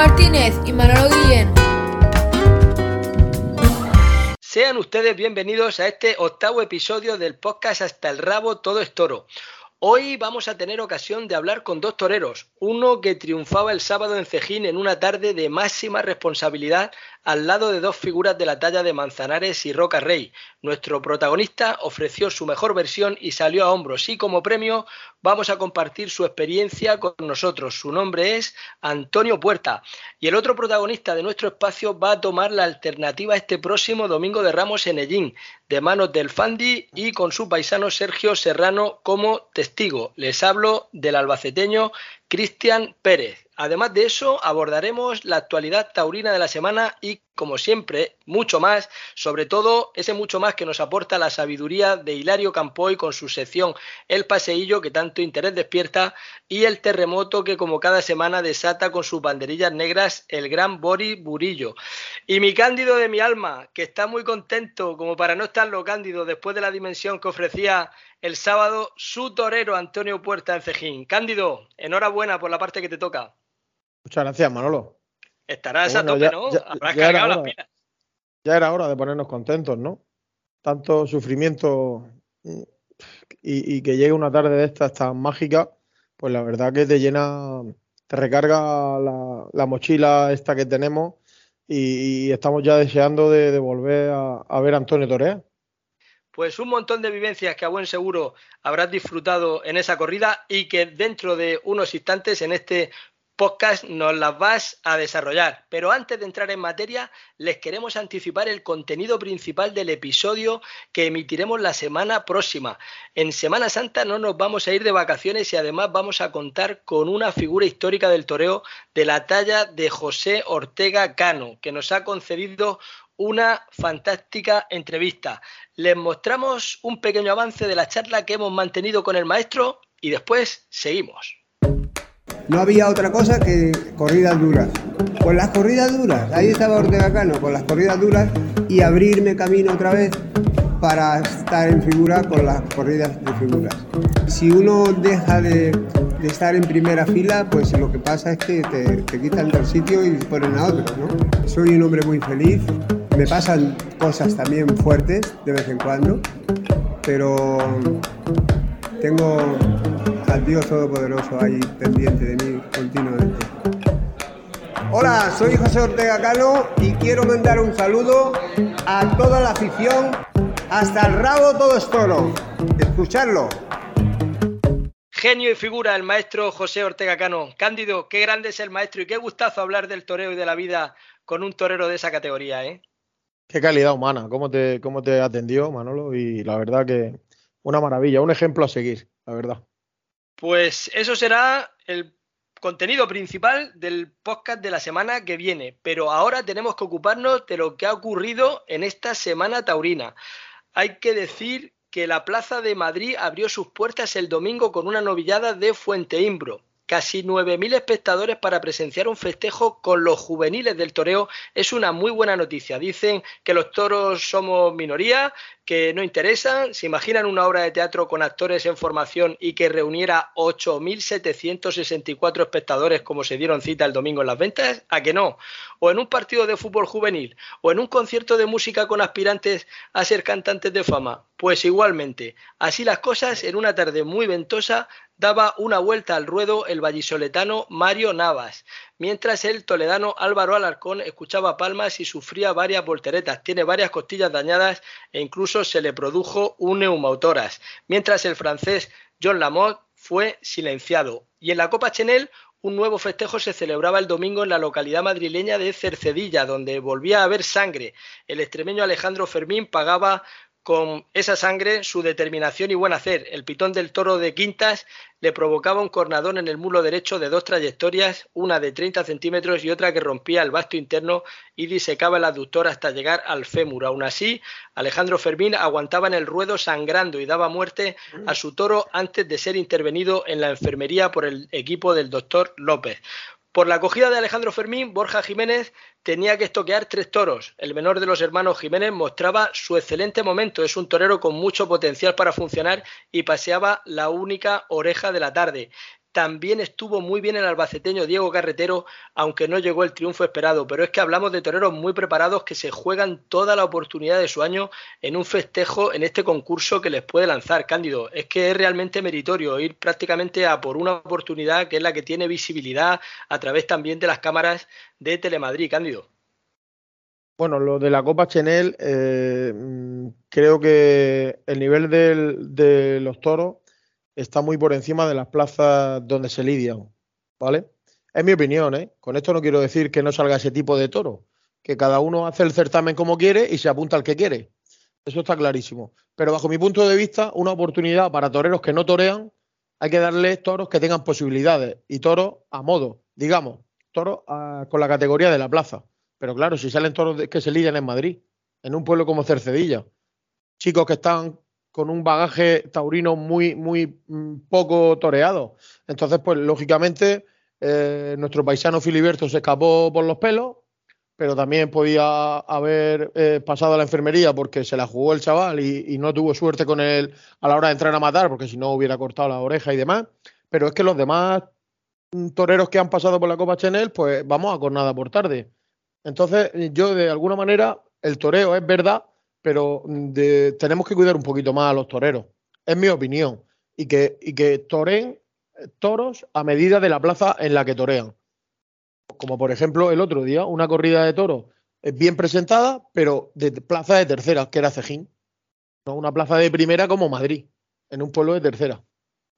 Martínez y Manolo Guillén. Sean ustedes bienvenidos a este octavo episodio del podcast Hasta el Rabo Todo es Toro. Hoy vamos a tener ocasión de hablar con dos toreros, uno que triunfaba el sábado en Cejín en una tarde de máxima responsabilidad al lado de dos figuras de la talla de Manzanares y Roca Rey. Nuestro protagonista ofreció su mejor versión y salió a hombros y como premio vamos a compartir su experiencia con nosotros. Su nombre es Antonio Puerta y el otro protagonista de nuestro espacio va a tomar la alternativa este próximo domingo de Ramos en Ellín, de manos del Fandi y con su paisano Sergio Serrano como testigo. Les hablo del albaceteño Cristian Pérez. Además de eso, abordaremos la actualidad taurina de la semana y, como siempre, mucho más, sobre todo ese mucho más que nos aporta la sabiduría de Hilario Campoy con su sección El Paseillo, que tanto interés despierta, y el terremoto que, como cada semana, desata con sus banderillas negras el gran Boris Burillo. Y mi cándido de mi alma, que está muy contento, como para no estarlo cándido, después de la dimensión que ofrecía el sábado su torero Antonio Puerta en Cejín. Cándido, enhorabuena por la parte que te toca. Muchas gracias, Manolo. Estarás a tope, ¿no? Habrás cargado las pilas. Ya era hora de ponernos contentos, ¿no? Tanto sufrimiento y, que llegue una tarde de estas tan mágica, pues la verdad que te llena, te recarga la, mochila esta que tenemos y, estamos ya deseando de, volver a, ver a Antonio Torea. Pues un montón de vivencias que a buen seguro habrás disfrutado en esa corrida y que dentro de unos instantes en este podcast nos las vas a desarrollar. Pero antes de entrar en materia, les queremos anticipar el contenido principal del episodio que emitiremos la semana próxima. En Semana Santa no nos vamos a ir de vacaciones y además vamos a contar con una figura histórica del toreo de la talla de José Ortega Cano, que nos ha concedido una fantástica entrevista. Les mostramos un pequeño avance de la charla que hemos mantenido con el maestro y después seguimos. No había otra cosa que corridas duras. Con las corridas duras, ahí estaba Ortega Cano, con las corridas duras y abrirme camino otra vez para estar en figura con las corridas de figuras. Si uno deja de, estar en primera fila, pues lo que pasa es que te, quitan del sitio y ponen a otro. Soy un hombre muy feliz, me pasan cosas también fuertes de vez en cuando, pero tengo al Dios Todopoderoso ahí pendiente de mí continuamente. Hola, soy José Ortega Cano y quiero mandar un saludo a toda la afición. Hasta el rabo todo es toro. Escucharlo. Genio y figura el maestro José Ortega Cano. Cándido, qué grande es el maestro y qué gustazo hablar del toreo y de la vida con un torero de esa categoría, ¿eh? Qué calidad humana, cómo te, cómo te atendió Manolo y la verdad que una maravilla, un ejemplo a seguir, la verdad. Pues eso será el contenido principal del podcast de la semana que viene, pero ahora tenemos que ocuparnos de lo que ha ocurrido en esta semana taurina. Hay que decir que la Plaza de Madrid abrió sus puertas el domingo con una novillada de Fuente Imbro. Casi 9.000 espectadores para presenciar un festejo con los juveniles del toreo es una muy buena noticia. Dicen que los toros somos minoría, que no interesan. ¿Se imaginan una obra de teatro con actores en formación y que reuniera 8.764 espectadores como se dieron cita el domingo en las ventas? ¿A que no? ¿O en un partido de fútbol juvenil? ¿O en un concierto de música con aspirantes a ser cantantes de fama? Pues igualmente. Así las cosas, en una tarde muy ventosa, daba una vuelta al ruedo el vallisoletano Mario Navas, mientras el toledano Álvaro Alarcón escuchaba palmas y sufría varias volteretas, tiene varias costillas dañadas e incluso se le produjo un neumautoras, mientras el francés John Lamotte fue silenciado. Y en la Copa Chenel un nuevo festejo se celebraba el domingo en la localidad madrileña de Cercedilla, donde volvía a haber sangre. El extremeño Alejandro Fermín pagaba con esa sangre su determinación y buen hacer. El pitón del toro de Quintas le provocaba un cornadón en el mulo derecho de dos trayectorias, una de 30 centímetros y otra que rompía el vasto interno y disecaba el aductor hasta llegar al fémur. Aún así, Alejandro Fermín aguantaba en el ruedo sangrando y daba muerte a su toro antes de ser intervenido en la enfermería por el equipo del doctor López. Por la acogida de Alejandro Fermín, Borja Jiménez tenía que estoquear tres toros. El menor de los hermanos Jiménez mostraba su excelente momento. Es un torero con mucho potencial para funcionar y paseaba la única oreja de la tarde. También estuvo muy bien el albaceteño Diego Carretero, aunque no llegó el triunfo esperado. Pero es que hablamos de toreros muy preparados que se juegan toda la oportunidad de su año en un festejo en este concurso que les puede lanzar. Cándido, es que es realmente meritorio ir prácticamente a por una oportunidad que es la que tiene visibilidad a través también de las cámaras de Telemadrid. Cándido. Bueno, lo de la Copa Chenel, eh, mm, creo que el nivel de los toros está muy por encima de las plazas donde se lidian, ¿vale? Es mi opinión, ¿eh? Con esto no quiero decir que no salga ese tipo de toro, que cada uno hace el certamen como quiere y se apunta al que quiere. Eso está clarísimo. Pero bajo mi punto de vista, una oportunidad para toreros que no torean, hay que darles toros que tengan posibilidades y toros a modo, digamos, toros con la categoría de la plaza. Pero claro, si salen toros que se lidian en Madrid, en un pueblo como Cercedilla, chicos que están con un bagaje taurino muy, muy mm, poco toreado. Entonces, pues lógicamente, eh, nuestro paisano Filiberto se escapó por los pelos, pero también podía haber eh, pasado a la enfermería porque se la jugó el chaval y, no tuvo suerte con él a la hora de entrar a matar, porque si no hubiera cortado la oreja y demás. Pero es que los demás mm, toreros que han pasado por la Copa Chenel, pues vamos a nada por tarde. Entonces, yo de alguna manera, el toreo es verdad, pero mm, tenemos que cuidar un poquito más a los toreros. Es mi opinión. Y que, y que toren eh, toros a medida de la plaza en la que torean. Como por ejemplo el otro día, una corrida de toros bien presentada, pero de plaza de tercera, que era Cejín. No una plaza de primera como Madrid, en un pueblo de tercera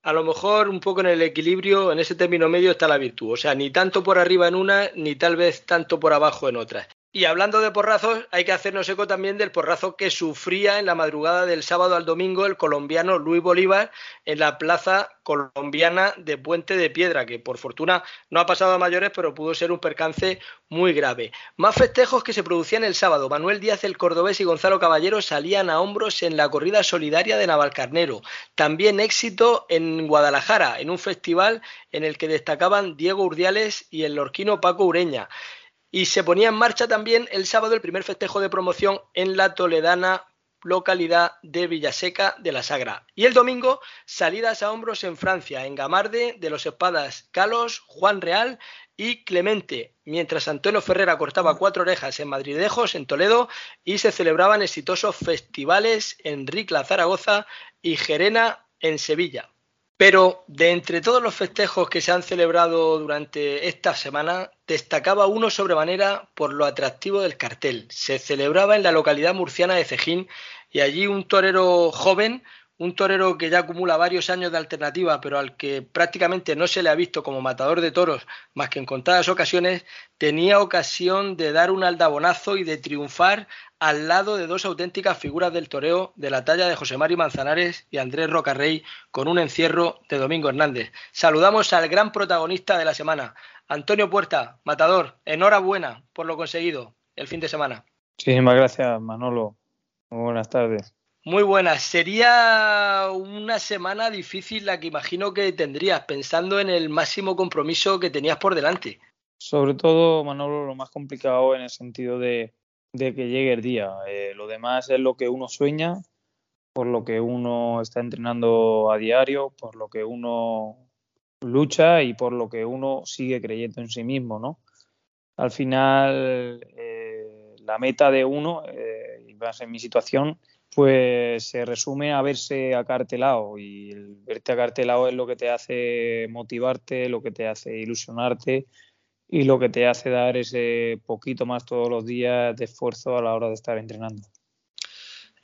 a lo mejor un poco en el equilibrio, en ese término medio está la virtud. O sea, ni tanto por arriba en una, ni tal vez tanto por abajo en otras. Y hablando de porrazos, hay que hacernos eco también del porrazo que sufría en la madrugada del sábado al domingo el colombiano Luis Bolívar en la plaza colombiana de Puente de Piedra, que por fortuna no ha pasado a mayores, pero pudo ser un percance muy grave. Más festejos que se producían el sábado. Manuel Díaz el Cordobés y Gonzalo Caballero salían a hombros en la corrida solidaria de Navalcarnero. También éxito en Guadalajara, en un festival en el que destacaban Diego Urdiales y el lorquino Paco Ureña y se ponía en marcha también el sábado el primer festejo de promoción en la toledana localidad de Villaseca de la Sagra. Y el domingo, salidas a hombros en Francia, en Gamarde, de los espadas Calos, Juan Real y Clemente, mientras Antonio Ferrera cortaba cuatro orejas en Madridejos, en Toledo, y se celebraban exitosos festivales en Ricla, Zaragoza y Gerena, en Sevilla. Pero de entre todos los festejos que se han celebrado durante esta semana, destacaba uno sobremanera por lo atractivo del cartel. Se celebraba en la localidad murciana de Cejín y allí un torero joven un torero que ya acumula varios años de alternativa, pero al que prácticamente no se le ha visto como matador de toros más que en contadas ocasiones, tenía ocasión de dar un aldabonazo y de triunfar al lado de dos auténticas figuras del toreo de la talla de José Mario Manzanares y Andrés Rocarrey con un encierro de Domingo Hernández. Saludamos al gran protagonista de la semana, Antonio Puerta, matador, enhorabuena por lo conseguido el fin de semana. Muchísimas gracias, Manolo. Muy buenas tardes. Muy buenas. Sería una semana difícil la que imagino que tendrías, pensando en el máximo compromiso que tenías por delante. Sobre todo, Manolo, lo más complicado en el sentido de, que llegue el día. Eh, lo demás es lo que uno sueña, por lo que uno está entrenando a diario, por lo que uno lucha y por lo que uno sigue creyendo en sí mismo, ¿no? Al final, eh, la meta de uno, eh, y más en mi situación, pues se resume a verse acartelado y el verte acartelado es lo que te hace motivarte, lo que te hace ilusionarte y lo que te hace dar ese poquito más todos los días de esfuerzo a la hora de estar entrenando.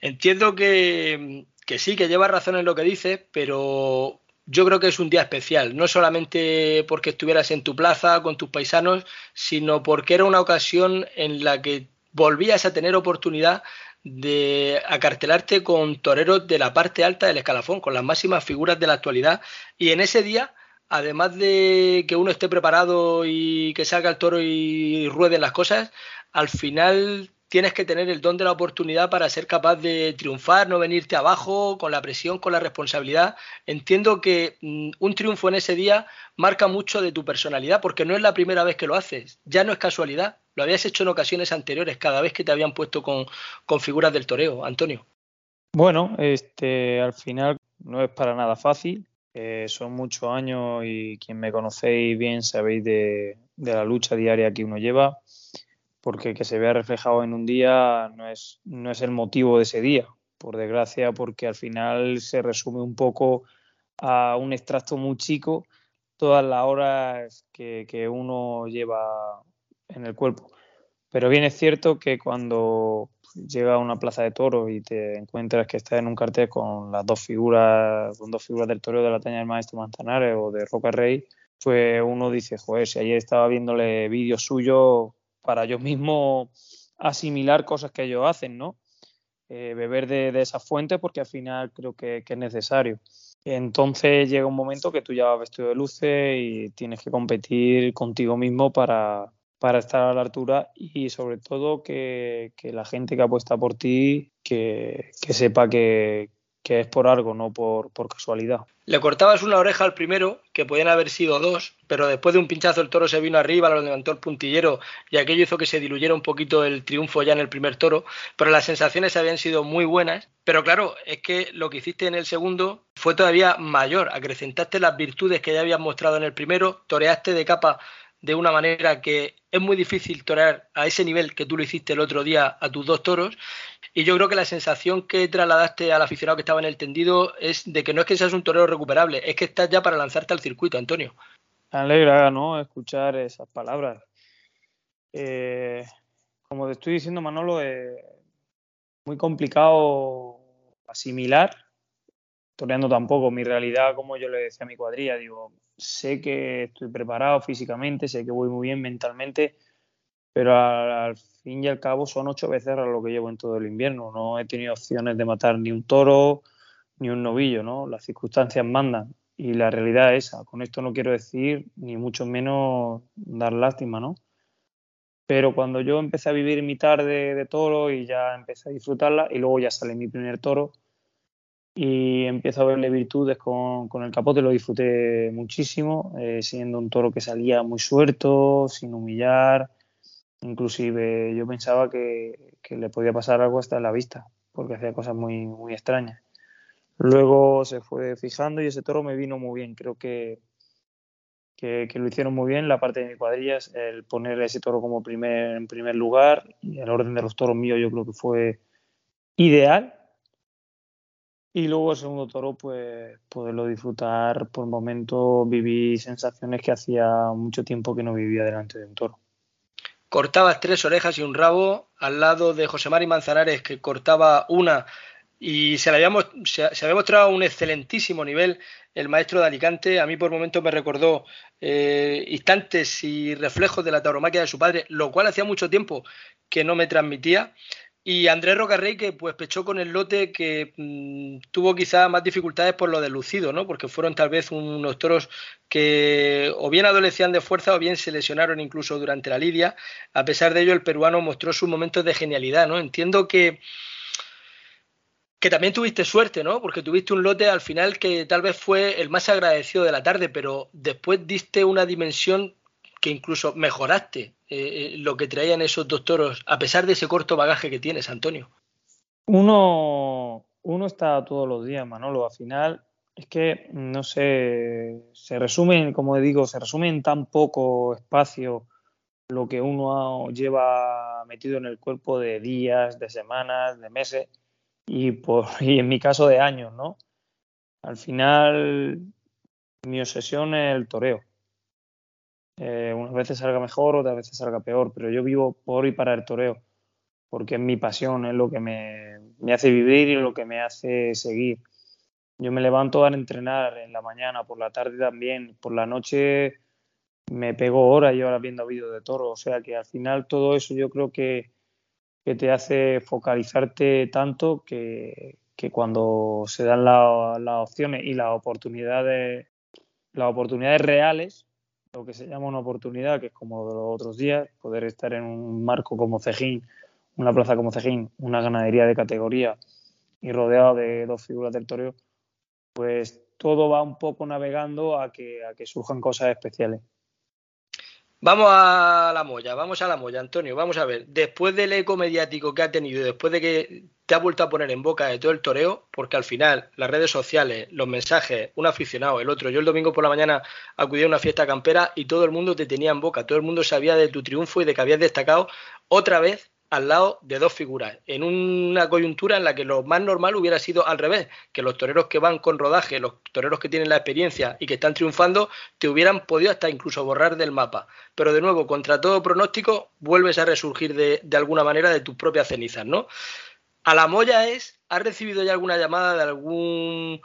Entiendo que, que sí, que llevas razón en lo que dices, pero yo creo que es un día especial, no solamente porque estuvieras en tu plaza con tus paisanos, sino porque era una ocasión en la que volvías a tener oportunidad de acartelarte con toreros de la parte alta del escalafón, con las máximas figuras de la actualidad. Y en ese día, además de que uno esté preparado y que salga el toro y rueden las cosas, al final tienes que tener el don de la oportunidad para ser capaz de triunfar, no venirte abajo con la presión, con la responsabilidad. Entiendo que mm, un triunfo en ese día marca mucho de tu personalidad, porque no es la primera vez que lo haces, ya no es casualidad, lo habías hecho en ocasiones anteriores, cada vez que te habían puesto con, figuras del toreo, Antonio. Bueno, este, al final no es para nada fácil, Eh, son muchos años y quien me conocéis bien sabéis de, la lucha diaria que uno lleva, porque que se vea reflejado en un día no es, no es el motivo de ese día, por desgracia, porque al final se resume un poco a un extracto muy chico todas las horas que, que uno lleva en el cuerpo. Pero bien es cierto que cuando llega a una plaza de toros y te encuentras que estás en un cartel con las dos figuras, con dos figuras del toro de la taña del maestro Manzanares o de Roca Rey, pues uno dice, joder, si ayer estaba viéndole vídeos suyos para yo mismo asimilar cosas que ellos hacen, ¿no? Eh, beber de, de esa fuente porque al final creo que, que, es necesario. Entonces llega un momento que tú ya vas vestido de luces y tienes que competir contigo mismo para, para estar a la altura y sobre todo que, la gente que apuesta por ti que, sepa que, es por algo, no por, casualidad. Le cortabas una oreja al primero, que podían haber sido dos, pero después de un pinchazo el toro se vino arriba, lo levantó el puntillero y aquello hizo que se diluyera un poquito el triunfo ya en el primer toro, pero las sensaciones habían sido muy buenas. Pero claro, es que lo que hiciste en el segundo fue todavía mayor, acrecentaste las virtudes que ya habías mostrado en el primero, toreaste de capa de una manera que es muy difícil torear a ese nivel que tú lo hiciste el otro día a tus dos toros. Y yo creo que la sensación que trasladaste al aficionado que estaba en el tendido es de que no es que seas un torero recuperable, es que estás ya para lanzarte al circuito, Antonio. Alegra, ¿no? Escuchar esas palabras. Eh, como te estoy diciendo, Manolo, es muy complicado asimilar, toreando tampoco mi realidad, como yo le decía a mi cuadrilla, digo, sé que estoy preparado físicamente, sé que voy muy bien mentalmente, pero al, fin y al cabo son ocho veces lo que llevo en todo el invierno. No he tenido opciones de matar ni un toro ni un novillo, ¿no? Las circunstancias mandan y la realidad es esa. Con esto no quiero decir ni mucho menos dar lástima, ¿no? Pero cuando yo empecé a vivir mi tarde de toro y ya empecé a disfrutarla y luego ya sale mi primer toro, y empiezo a verle virtudes con, con el capote, lo disfruté muchísimo, eh, siendo un toro que salía muy suelto, sin humillar, inclusive yo pensaba que, que, le podía pasar algo hasta la vista, porque hacía cosas muy, muy extrañas. Luego se fue fijando y ese toro me vino muy bien, creo que, que, que lo hicieron muy bien. La parte de mi cuadrilla, el poner ese toro como primer, en primer lugar y el orden de los toros míos yo creo que fue ideal y luego el segundo toro, pues poderlo disfrutar por momento, viví sensaciones que hacía mucho tiempo que no vivía delante de un toro. Cortabas tres orejas y un rabo al lado de José Mari Manzanares, que cortaba una y se, había, se, mostrado un excelentísimo nivel el maestro de Alicante. A mí por momentos me recordó eh, instantes y reflejos de la tauromaquia de su padre, lo cual hacía mucho tiempo que no me transmitía. Y Andrés Rocarrey que pues pechó con el lote que mm, tuvo quizá más dificultades por lo de Lucido, ¿no? Porque fueron tal vez unos toros que o bien adolecían de fuerza o bien se lesionaron incluso durante la lidia. A pesar de ello, el peruano mostró sus momentos de genialidad, ¿no? Entiendo que que también tuviste suerte, ¿no? Porque tuviste un lote al final que tal vez fue el más agradecido de la tarde, pero después diste una dimensión que incluso mejoraste eh, eh, lo que traían esos dos toros, a pesar de ese corto bagaje que tienes, Antonio? Uno, uno está todos los días, Manolo. Al final es que, no sé, se resume, como digo, se resume en tan poco espacio lo que uno lleva metido en el cuerpo de días, de semanas, de meses y, por, y en mi caso de años, ¿no? Al final, mi obsesión es el toreo. Eh, unas veces salga mejor, otras veces salga peor, pero yo vivo por y para el toreo, porque es mi pasión, es lo que me, me hace vivir y lo que me hace seguir. Yo me levanto a entrenar en la mañana, por la tarde también, por la noche me pego horas y horas viendo vídeos de toro, o sea que al final todo eso yo creo que, que te hace focalizarte tanto que, que cuando se dan las opciones y las oportunidades, las oportunidades reales, lo que se llama una oportunidad, que es como los otros días, poder estar en un marco como Cejín, una plaza como Cejín, una ganadería de categoría y rodeado de dos figuras del toreo, pues todo va un poco navegando a que, a que surjan cosas especiales. Vamos a la molla, vamos a la molla, Antonio, vamos a ver. Después del eco mediático que ha tenido, después de que te ha vuelto a poner en boca de todo el toreo, porque al final las redes sociales, los mensajes, un aficionado, el otro, yo el domingo por la mañana acudí a una fiesta campera y todo el mundo te tenía en boca, todo el mundo sabía de tu triunfo y de que habías destacado otra vez al lado de dos figuras, en una coyuntura en la que lo más normal hubiera sido al revés, que los toreros que van con rodaje, los toreros que tienen la experiencia y que están triunfando, te hubieran podido hasta incluso borrar del mapa. Pero de nuevo, contra todo pronóstico, vuelves a resurgir de, alguna manera de tus propias cenizas, ¿no? A la molla es, ¿has recibido ya alguna llamada de algún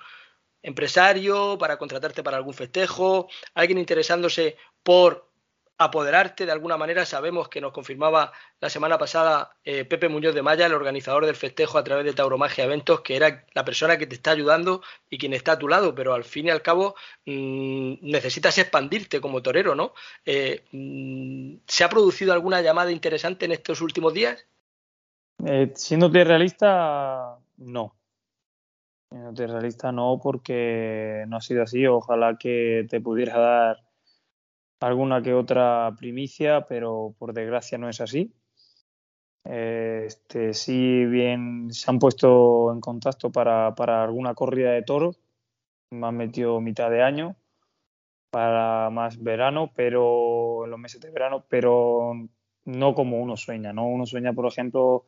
empresario para contratarte para algún festejo? ¿Alguien interesándose por apoderarte de alguna manera. Sabemos que nos confirmaba la semana pasada eh, Pepe Muñoz de Maya, el organizador del festejo a través de Tauromagia Eventos, que era la persona que te está ayudando y quien está a tu lado, pero al fin y al cabo mm, necesitas expandirte como torero, ¿no? Eh, mm, ¿Se ha producido alguna llamada interesante en estos últimos días? Eh, siéndote realista, no. Siéndote realista, no, porque no ha sido así. Ojalá que te pudiera dar alguna que otra primicia, pero por desgracia no es así. Este, sí, bien se han puesto en contacto para, alguna corrida de toros, me han metido mitad de año para más verano, pero en los meses de verano, pero no como uno sueña, ¿no? Uno sueña, por ejemplo,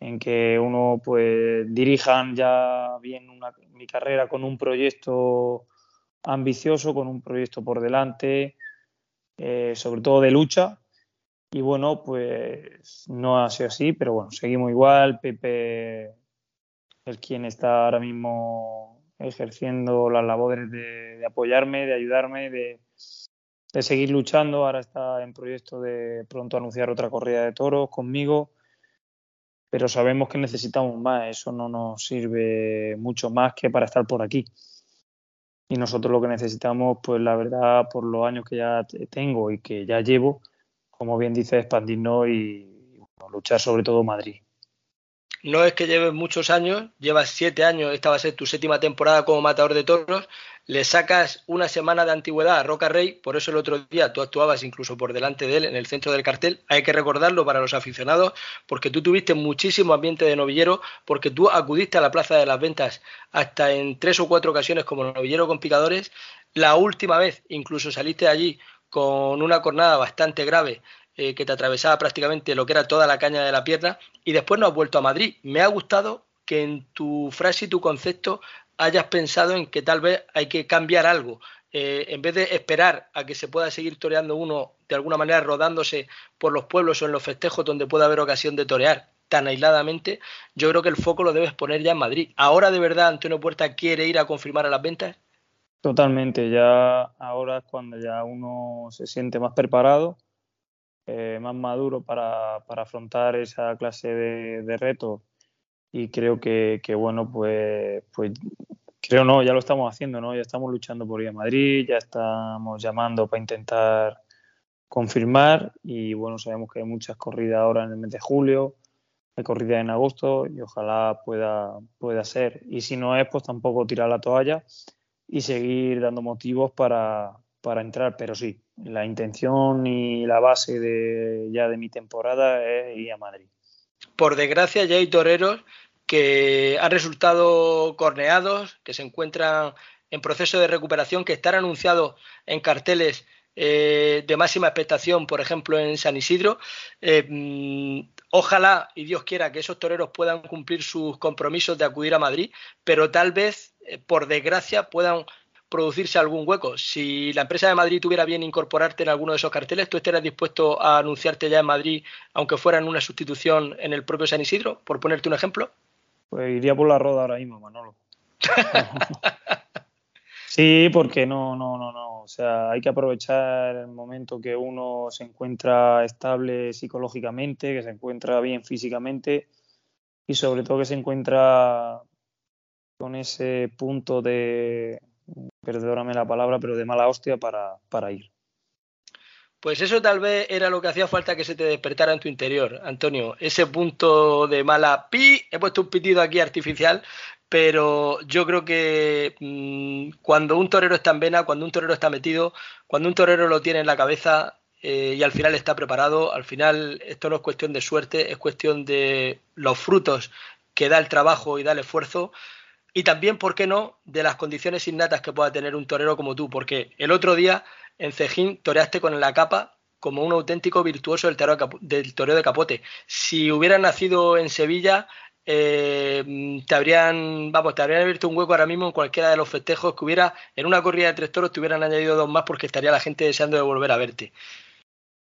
en que uno pues dirijan ya bien mi carrera con un proyecto ambicioso, con un proyecto por delante, eh, sobre todo de lucha. Y bueno, pues no ha sido así, pero bueno, seguimos igual. Pepe es quien está ahora mismo ejerciendo las labores de, apoyarme, de ayudarme, de, de, seguir luchando. Ahora está en proyecto de pronto anunciar otra corrida de toros conmigo, pero sabemos que necesitamos más. Eso no nos sirve mucho más que para estar por aquí y nosotros lo que necesitamos, pues la verdad, por los años que ya tengo y que ya llevo, como bien dice, expandirnos y luchar sobre todo Madrid. No es que lleves muchos años, llevas siete años, esta va a ser tu séptima temporada como matador de toros le sacas una semana de antigüedad a Roca Rey, por eso el otro día tú actuabas incluso por delante de él en el centro del cartel, hay que recordarlo para los aficionados, porque tú tuviste muchísimo ambiente de novillero, porque tú acudiste a la Plaza de las Ventas hasta en tres o cuatro ocasiones como novillero con picadores, la última vez incluso saliste allí con una cornada bastante grave eh, que te atravesaba prácticamente lo que era toda la caña de la pierna y después no has vuelto a Madrid. Me ha gustado que en tu frase y tu concepto hayas pensado en que tal vez hay que cambiar algo. Eh, en vez de esperar a que se pueda seguir toreando uno de alguna manera rodándose por los pueblos o en los festejos donde pueda haber ocasión de torear tan aisladamente, yo creo que el foco lo debes poner ya en Madrid. ¿Ahora de verdad Antonio Puerta quiere ir a confirmar a las ventas? Totalmente, ya ahora es cuando ya uno se siente más preparado, eh, más maduro para, afrontar esa clase de, de retos y creo que, bueno, pues, pues creo no, ya lo estamos haciendo, ¿no? Ya estamos luchando por ir a Madrid, ya estamos llamando para intentar confirmar y bueno, sabemos que hay muchas corridas ahora en el mes de julio, hay corridas en agosto y ojalá pueda, pueda ser. Y si no es, pues tampoco tirar la toalla y seguir dando motivos para, para entrar, pero sí, la intención y la base de ya de mi temporada es ir a Madrid por desgracia ya hay toreros que han resultado corneados, que se encuentran en proceso de recuperación, que están anunciados en carteles eh, de máxima expectación, por ejemplo, en San Isidro. Eh, mm, ojalá y Dios quiera que esos toreros puedan cumplir sus compromisos de acudir a Madrid, pero tal vez, eh, por desgracia, puedan producirse algún hueco. Si la empresa de Madrid tuviera bien incorporarte en alguno de esos carteles, ¿tú estarías dispuesto a anunciarte ya en Madrid, aunque fuera en una sustitución en el propio San Isidro, por ponerte un ejemplo? Pues iría por la roda ahora mismo, Manolo. sí, porque no, no, no, no. O sea, hay que aprovechar el momento que uno se encuentra estable psicológicamente, que se encuentra bien físicamente y sobre todo que se encuentra con ese punto de, perdóname la palabra, pero de mala hostia para, para ir. Pues eso tal vez era lo que hacía falta que se te despertara en tu interior, Antonio. Ese punto de mala pi, he puesto un pitido aquí artificial, pero yo creo que mm, cuando un torero está en vena, cuando un torero está metido, cuando un torero lo tiene en la cabeza eh, y al final está preparado, al final esto no es cuestión de suerte, es cuestión de los frutos que da el trabajo y da el esfuerzo. Y también, ¿por qué no?, de las condiciones innatas que pueda tener un torero como tú, porque el otro día en Cejín toreaste con la capa como un auténtico virtuoso del toreo, del toreo de capote. Si hubieras nacido en Sevilla, eh, te habrían, vamos, te habrían abierto un hueco ahora mismo en cualquiera de los festejos que hubiera, en una corrida de tres toros te hubieran añadido dos más porque estaría la gente deseando de volver a verte.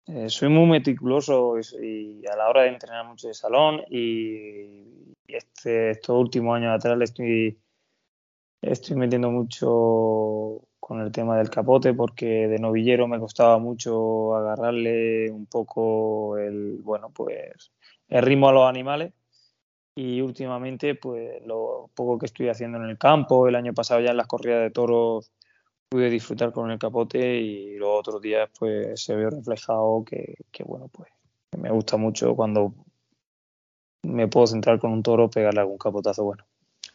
Eh, soy muy meticuloso y, a la hora de entrenar mucho de salón y este, estos últimos años atrás estoy, estoy metiendo mucho con el tema del capote porque de novillero me costaba mucho agarrarle un poco el, bueno, pues el ritmo a los animales. Y últimamente pues lo poco que estoy haciendo en el campo, el año pasado ya en las corridas de toros pude disfrutar con el capote y los otros días pues se ve reflejado que, que bueno pues me gusta mucho cuando me puedo centrar con un toro pegarle algún capotazo bueno.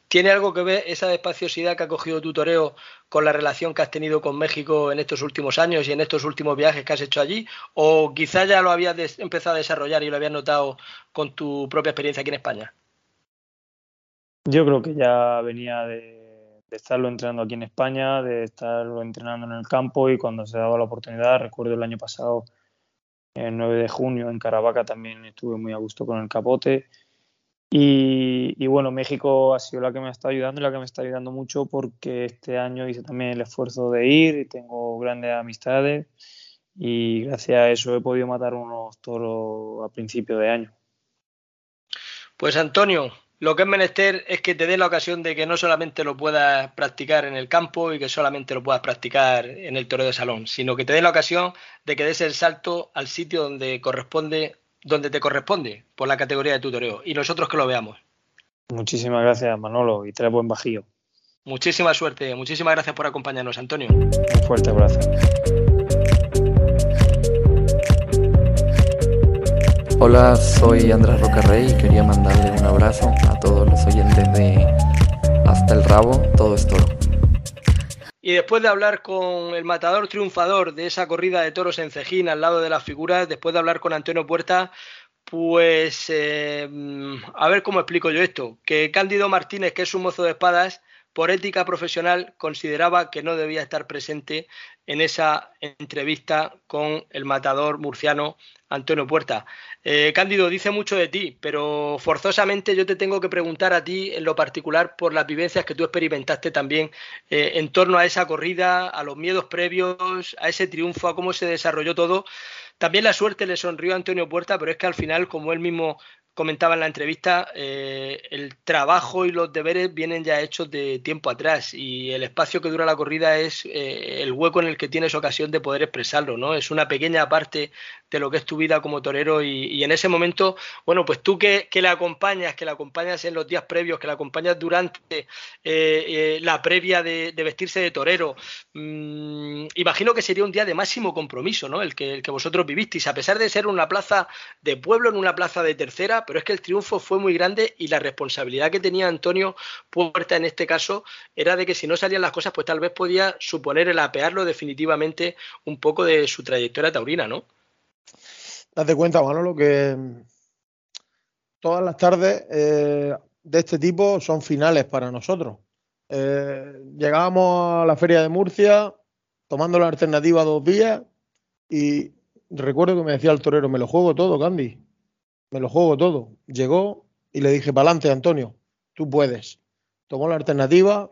¿Tiene algo que ver esa despaciosidad que ha cogido tu toreo con la relación que has tenido con México en estos últimos años y en estos últimos viajes que has hecho allí? ¿O quizá ya lo habías empezado a desarrollar y lo habías notado con tu propia experiencia aquí en España? Yo creo que ya venía de, estarlo entrenando aquí en España, de estarlo entrenando en el campo y cuando se daba la oportunidad, recuerdo el año pasado, el 9 de junio en Caravaca también estuve muy a gusto con el capote y, bueno, México ha sido la que me está ayudando y la que me está ayudando mucho porque este año hice también el esfuerzo de ir y tengo grandes amistades y gracias a eso he podido matar unos toros a principio de año. Pues Antonio, lo que es menester es que te dé la ocasión de que no solamente lo puedas practicar en el campo y que solamente lo puedas practicar en el toro de salón, sino que te dé la ocasión de que des el salto al sitio donde corresponde donde te corresponde por la categoría de tu toreo y nosotros que lo veamos. Muchísimas gracias, Manolo, y trae buen bajío. Muchísima suerte, muchísimas gracias por acompañarnos, Antonio. Un fuerte abrazo. Hola, soy Andrés Rocarrey y quería mandarle un abrazo a todos los oyentes de Hasta el Rabo, todo es toro. Y después de hablar con el matador triunfador de esa corrida de toros en Cejín al lado de las figuras, después de hablar con Antonio Puerta, pues eh, a ver cómo explico yo esto. Que Cándido Martínez, que es un mozo de espadas, por ética profesional consideraba que no debía estar presente en esa entrevista con el matador murciano Antonio Puerta. Eh, Cándido, dice mucho de ti, pero forzosamente yo te tengo que preguntar a ti en lo particular por las vivencias que tú experimentaste también eh, en torno a esa corrida, a los miedos previos, a ese triunfo, a cómo se desarrolló todo. También la suerte le sonrió a Antonio Puerta, pero es que al final, como él mismo comentaba en la entrevista, eh, el trabajo y los deberes vienen ya hechos de tiempo atrás y el espacio que dura la corrida es eh, el hueco en el que tienes ocasión de poder expresarlo, ¿no? Es una pequeña parte de lo que es tu vida como torero y, en ese momento, bueno, pues tú que, le acompañas, que le acompañas en los días previos, que le acompañas durante eh, la previa de, vestirse de torero, mm, imagino que sería un día de máximo compromiso, ¿no? El que, el que vosotros vivisteis, a pesar de ser una plaza de pueblo, en una plaza de tercera, pero es que el triunfo fue muy grande y la responsabilidad que tenía Antonio Puerta en este caso era de que si no salían las cosas, pues tal vez podía suponer el apearlo definitivamente un poco de su trayectoria taurina, ¿no? Date cuenta, Manolo, que todas las tardes eh, de este tipo son finales para nosotros. Eh, llegábamos a la feria de Murcia tomando la alternativa dos días y recuerdo que me decía el torero, me lo juego todo, Candy me lo juego todo. Llegó y le dije, para adelante, Antonio, tú puedes. Tomó la alternativa,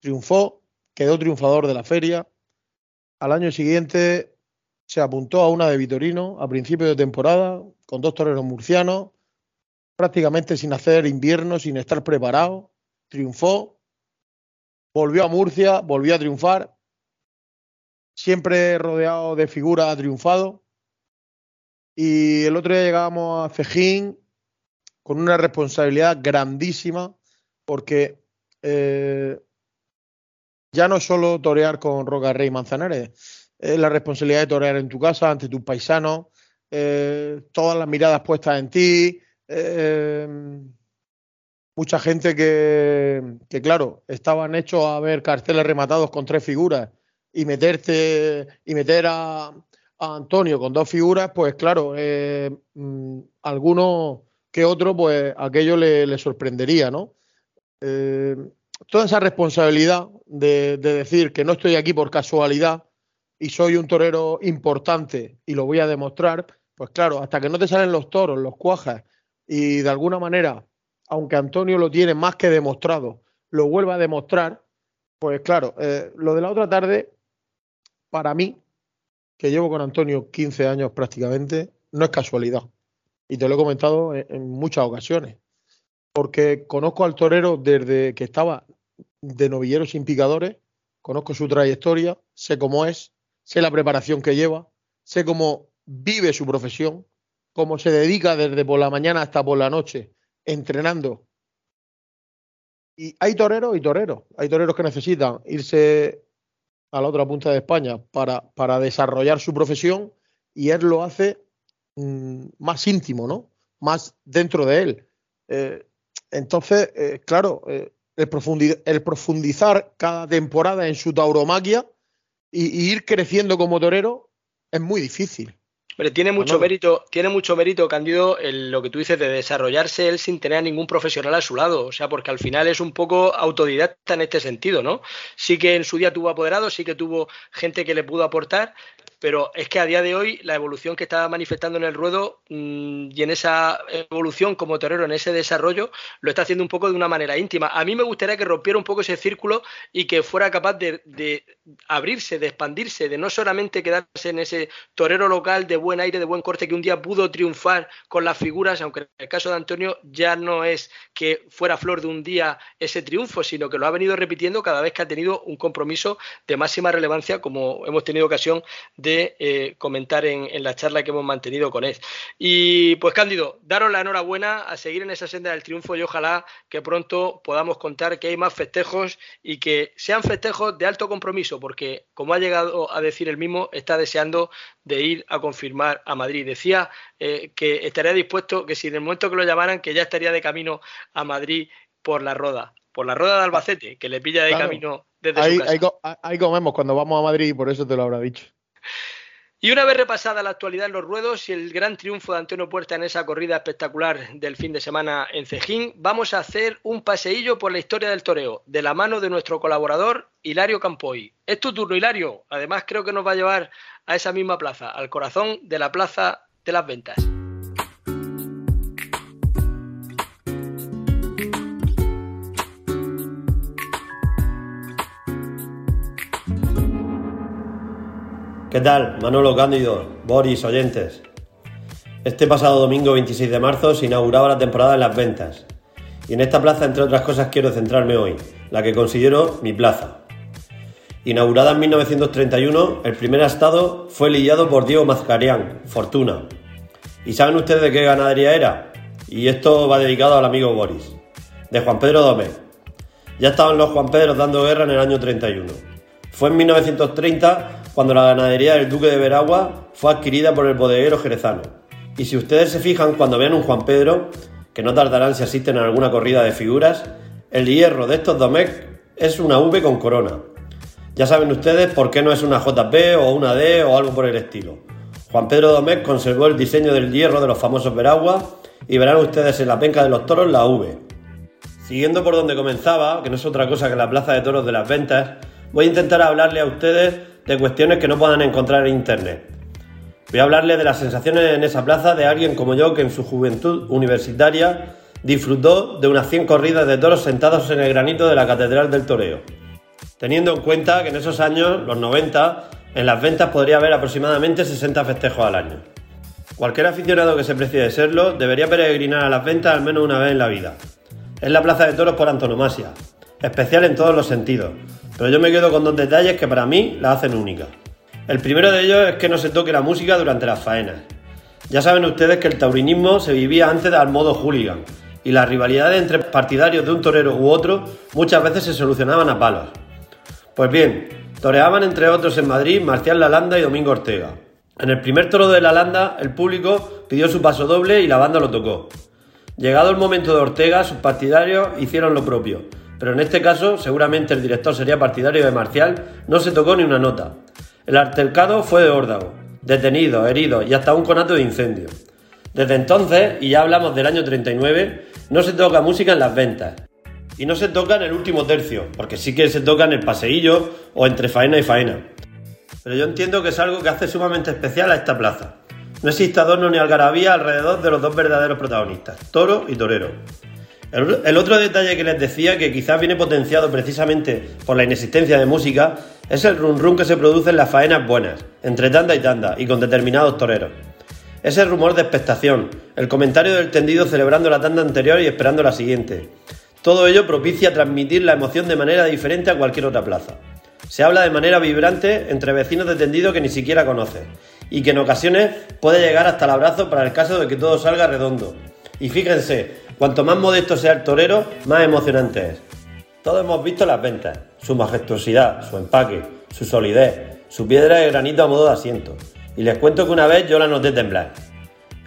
triunfó, quedó triunfador de la feria. Al año siguiente se apuntó a una de Vitorino a principio de temporada con dos toreros murcianos, prácticamente sin hacer invierno, sin estar preparado. Triunfó, volvió a Murcia, volvió a triunfar. Siempre rodeado de figuras, ha triunfado. Y el otro día llegábamos a Cejín con una responsabilidad grandísima, porque eh, ya no solo torear con Roca Rey Manzanares, es la responsabilidad de torear en tu casa, ante tus paisanos, eh, todas las miradas puestas en ti. Eh, mucha gente que, que, claro, estaban hechos a ver carteles rematados con tres figuras y meterte y meter a, Antonio con dos figuras, pues claro, eh, mm, algunos que otro, pues aquello le, sorprendería, ¿no? Eh, toda esa responsabilidad de, decir que no estoy aquí por casualidad y soy un torero importante y lo voy a demostrar, pues claro, hasta que no te salen los toros, los cuajas y de alguna manera, aunque Antonio lo tiene más que demostrado, lo vuelva a demostrar, pues claro, eh, lo de la otra tarde, para mí, que llevo con Antonio 15 años prácticamente, no es casualidad. Y te lo he comentado en muchas ocasiones porque conozco al torero desde que estaba de novilleros sin picadores, conozco su trayectoria, sé cómo es, sé la preparación que lleva, sé cómo vive su profesión, cómo se dedica desde por la mañana hasta por la noche entrenando. Y hay toreros y toreros, hay toreros que necesitan irse a la otra punta de España para, para desarrollar su profesión y él lo hace mm, más íntimo, ¿no? Más dentro de él. Eh, entonces, eh, claro, eh, el, profundizar, cada temporada en su tauromaquia y, ir creciendo como torero es muy difícil. Pero tiene mucho mérito, tiene mucho mérito, Candido, en lo que tú dices de desarrollarse él sin tener a ningún profesional a su lado. O sea, porque al final es un poco autodidacta en este sentido, ¿no? Sí que en su día tuvo apoderados, sí que tuvo gente que le pudo aportar, pero es que a día de hoy la evolución que está manifestando en el ruedo mm, y en esa evolución como torero, en ese desarrollo, lo está haciendo un poco de una manera íntima. A mí me gustaría que rompiera un poco ese círculo y que fuera capaz de, abrirse, de expandirse, de no solamente quedarse en ese torero local de buen aire, de buen corte, que un día pudo triunfar con las figuras, aunque en el caso de Antonio ya no es que fuera flor de un día ese triunfo, sino que lo ha venido repitiendo cada vez que ha tenido un compromiso de máxima relevancia, como hemos tenido ocasión de eh, comentar en, la charla que hemos mantenido con él. Y pues Cándido, daros la enhorabuena a seguir en esa senda del triunfo y ojalá que pronto podamos contar que hay más festejos y que sean festejos de alto compromiso, porque como ha llegado a decir el mismo, está deseando de ir a confirmar a Madrid. Decía eh, que estaría dispuesto, que si en el momento que lo llamaran, que ya estaría de camino a Madrid por la roda por la rueda de Albacete, que le pilla de camino desde ahí, su casa. ahí, comemos cuando vamos a Madrid, por eso te lo habrá dicho. Y una vez repasada la actualidad en los ruedos y el gran triunfo de Antonio Puerta en esa corrida espectacular del fin de semana en Cejín, vamos a hacer un paseillo por la historia del toreo, de la mano de nuestro colaborador Hilario Campoy. Es tu turno, Hilario. Además, creo que nos va a llevar a esa misma plaza, al corazón de la Plaza de las Ventas. ¿Qué tal? Manolo Cándido, Boris, oyentes. Este pasado domingo 26 de marzo se inauguraba la temporada en las ventas. Y en esta plaza, entre otras cosas, quiero centrarme hoy, la que considero mi plaza. Inaugurada en 1931, el primer estado fue lidiado por Diego Mazcarián, Fortuna. ¿Y saben ustedes de qué ganadería era? Y esto va dedicado al amigo Boris, de Juan Pedro Domé. Ya estaban los Juan Pedros dando guerra en el año 31. Fue en 1930 cuando la ganadería del Duque de Veragua fue adquirida por el bodeguero jerezano. Y si ustedes se fijan cuando vean un Juan Pedro, que no tardarán si asisten a alguna corrida de figuras, el hierro de estos Domecq es una V con corona. Ya saben ustedes por qué no es una JP o una D o algo por el estilo. Juan Pedro Domecq conservó el diseño del hierro de los famosos Veragua y verán ustedes en la penca de los toros la V. Siguiendo por donde comenzaba, que no es otra cosa que la plaza de toros de las ventas, voy a intentar hablarle a ustedes de cuestiones que no puedan encontrar en Internet. Voy a hablarles de las sensaciones en esa plaza de alguien como yo que en su juventud universitaria disfrutó de unas 100 corridas de toros sentados en el granito de la Catedral del Toreo. Teniendo en cuenta que en esos años, los 90, en las ventas podría haber aproximadamente 60 festejos al año. Cualquier aficionado que se precie de serlo debería peregrinar a las ventas al menos una vez en la vida. Es la plaza de toros por antonomasia, especial en todos los sentidos, pero yo me quedo con dos detalles que para mí la hacen única. El primero de ellos es que no se toque la música durante las faenas. Ya saben ustedes que el taurinismo se vivía antes al modo hooligan y las rivalidades entre partidarios de un torero u otro muchas veces se solucionaban a palos. Pues bien, toreaban entre otros en Madrid Marcial Lalanda y Domingo Ortega. En el primer toro de Lalanda, el público pidió su paso doble y la banda lo tocó. Llegado el momento de Ortega, sus partidarios hicieron lo propio, pero en este caso seguramente el director sería partidario de Marcial, no se tocó ni una nota. El altercado fue de órdago, detenido, herido y hasta un conato de incendio. Desde entonces, y ya hablamos del año 39, no se toca música en las ventas. Y no se toca en el último tercio, porque sí que se toca en el paseillo o entre faena y faena. Pero yo entiendo que es algo que hace sumamente especial a esta plaza. No existe adorno ni algarabía alrededor de los dos verdaderos protagonistas, toro y torero. El, otro detalle que les decía, que quizás viene potenciado precisamente por la inexistencia de música, es el run run que se produce en las faenas buenas, entre tanda y tanda, y con determinados toreros. Ese rumor de expectación, el comentario del tendido celebrando la tanda anterior y esperando la siguiente. Todo ello propicia transmitir la emoción de manera diferente a cualquier otra plaza. Se habla de manera vibrante entre vecinos de tendido que ni siquiera conocen, y que en ocasiones puede llegar hasta el abrazo para el caso de que todo salga redondo. Y fíjense, Cuanto más modesto sea el torero, más emocionante es. Todos hemos visto las ventas, su majestuosidad, su empaque, su solidez, su piedra de granito a modo de asiento. Y les cuento que una vez yo la noté temblar.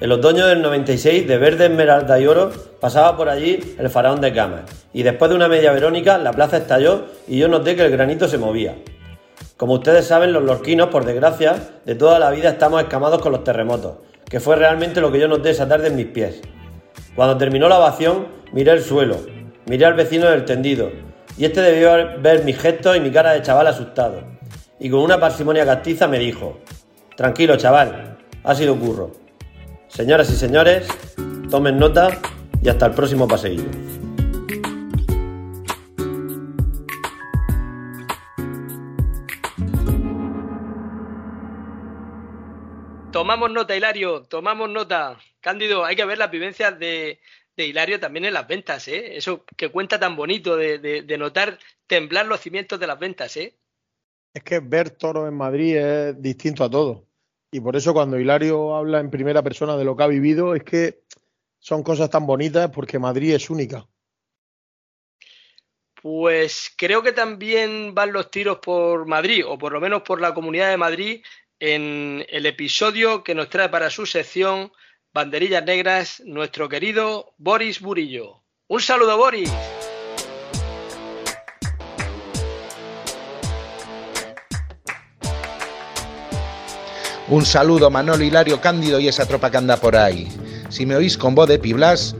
El otoño del 96, de verde, esmeralda y oro, pasaba por allí el faraón de camas. Y después de una media verónica, la plaza estalló y yo noté que el granito se movía. Como ustedes saben, los lorquinos, por desgracia, de toda la vida estamos escamados con los terremotos, que fue realmente lo que yo noté esa tarde en mis pies. Cuando terminó la ovación, miré el suelo, miré al vecino del tendido, y este debió ver mis gestos y mi cara de chaval asustado. Y con una parsimonia castiza me dijo, tranquilo chaval, ha sido curro. Señoras y señores, tomen nota y hasta el próximo paseillo. Tomamos nota, Hilario, tomamos nota. Cándido, hay que ver las vivencias de, Hilario también en las ventas, ¿eh? Eso que cuenta tan bonito de, notar temblar los cimientos de las ventas, ¿eh? Es que ver toros en Madrid es distinto a todo. Y por eso cuando Hilario habla en primera persona de lo que ha vivido, es que son cosas tan bonitas porque Madrid es única. Pues creo que también van los tiros por Madrid, o por lo menos por la comunidad de Madrid, en el episodio que nos trae para su sección Banderillas Negras nuestro querido Boris Burillo. Un saludo, Boris. Un saludo, Manolo Hilario Cándido y esa tropa que anda por ahí. Si me oís con voz de Piblas,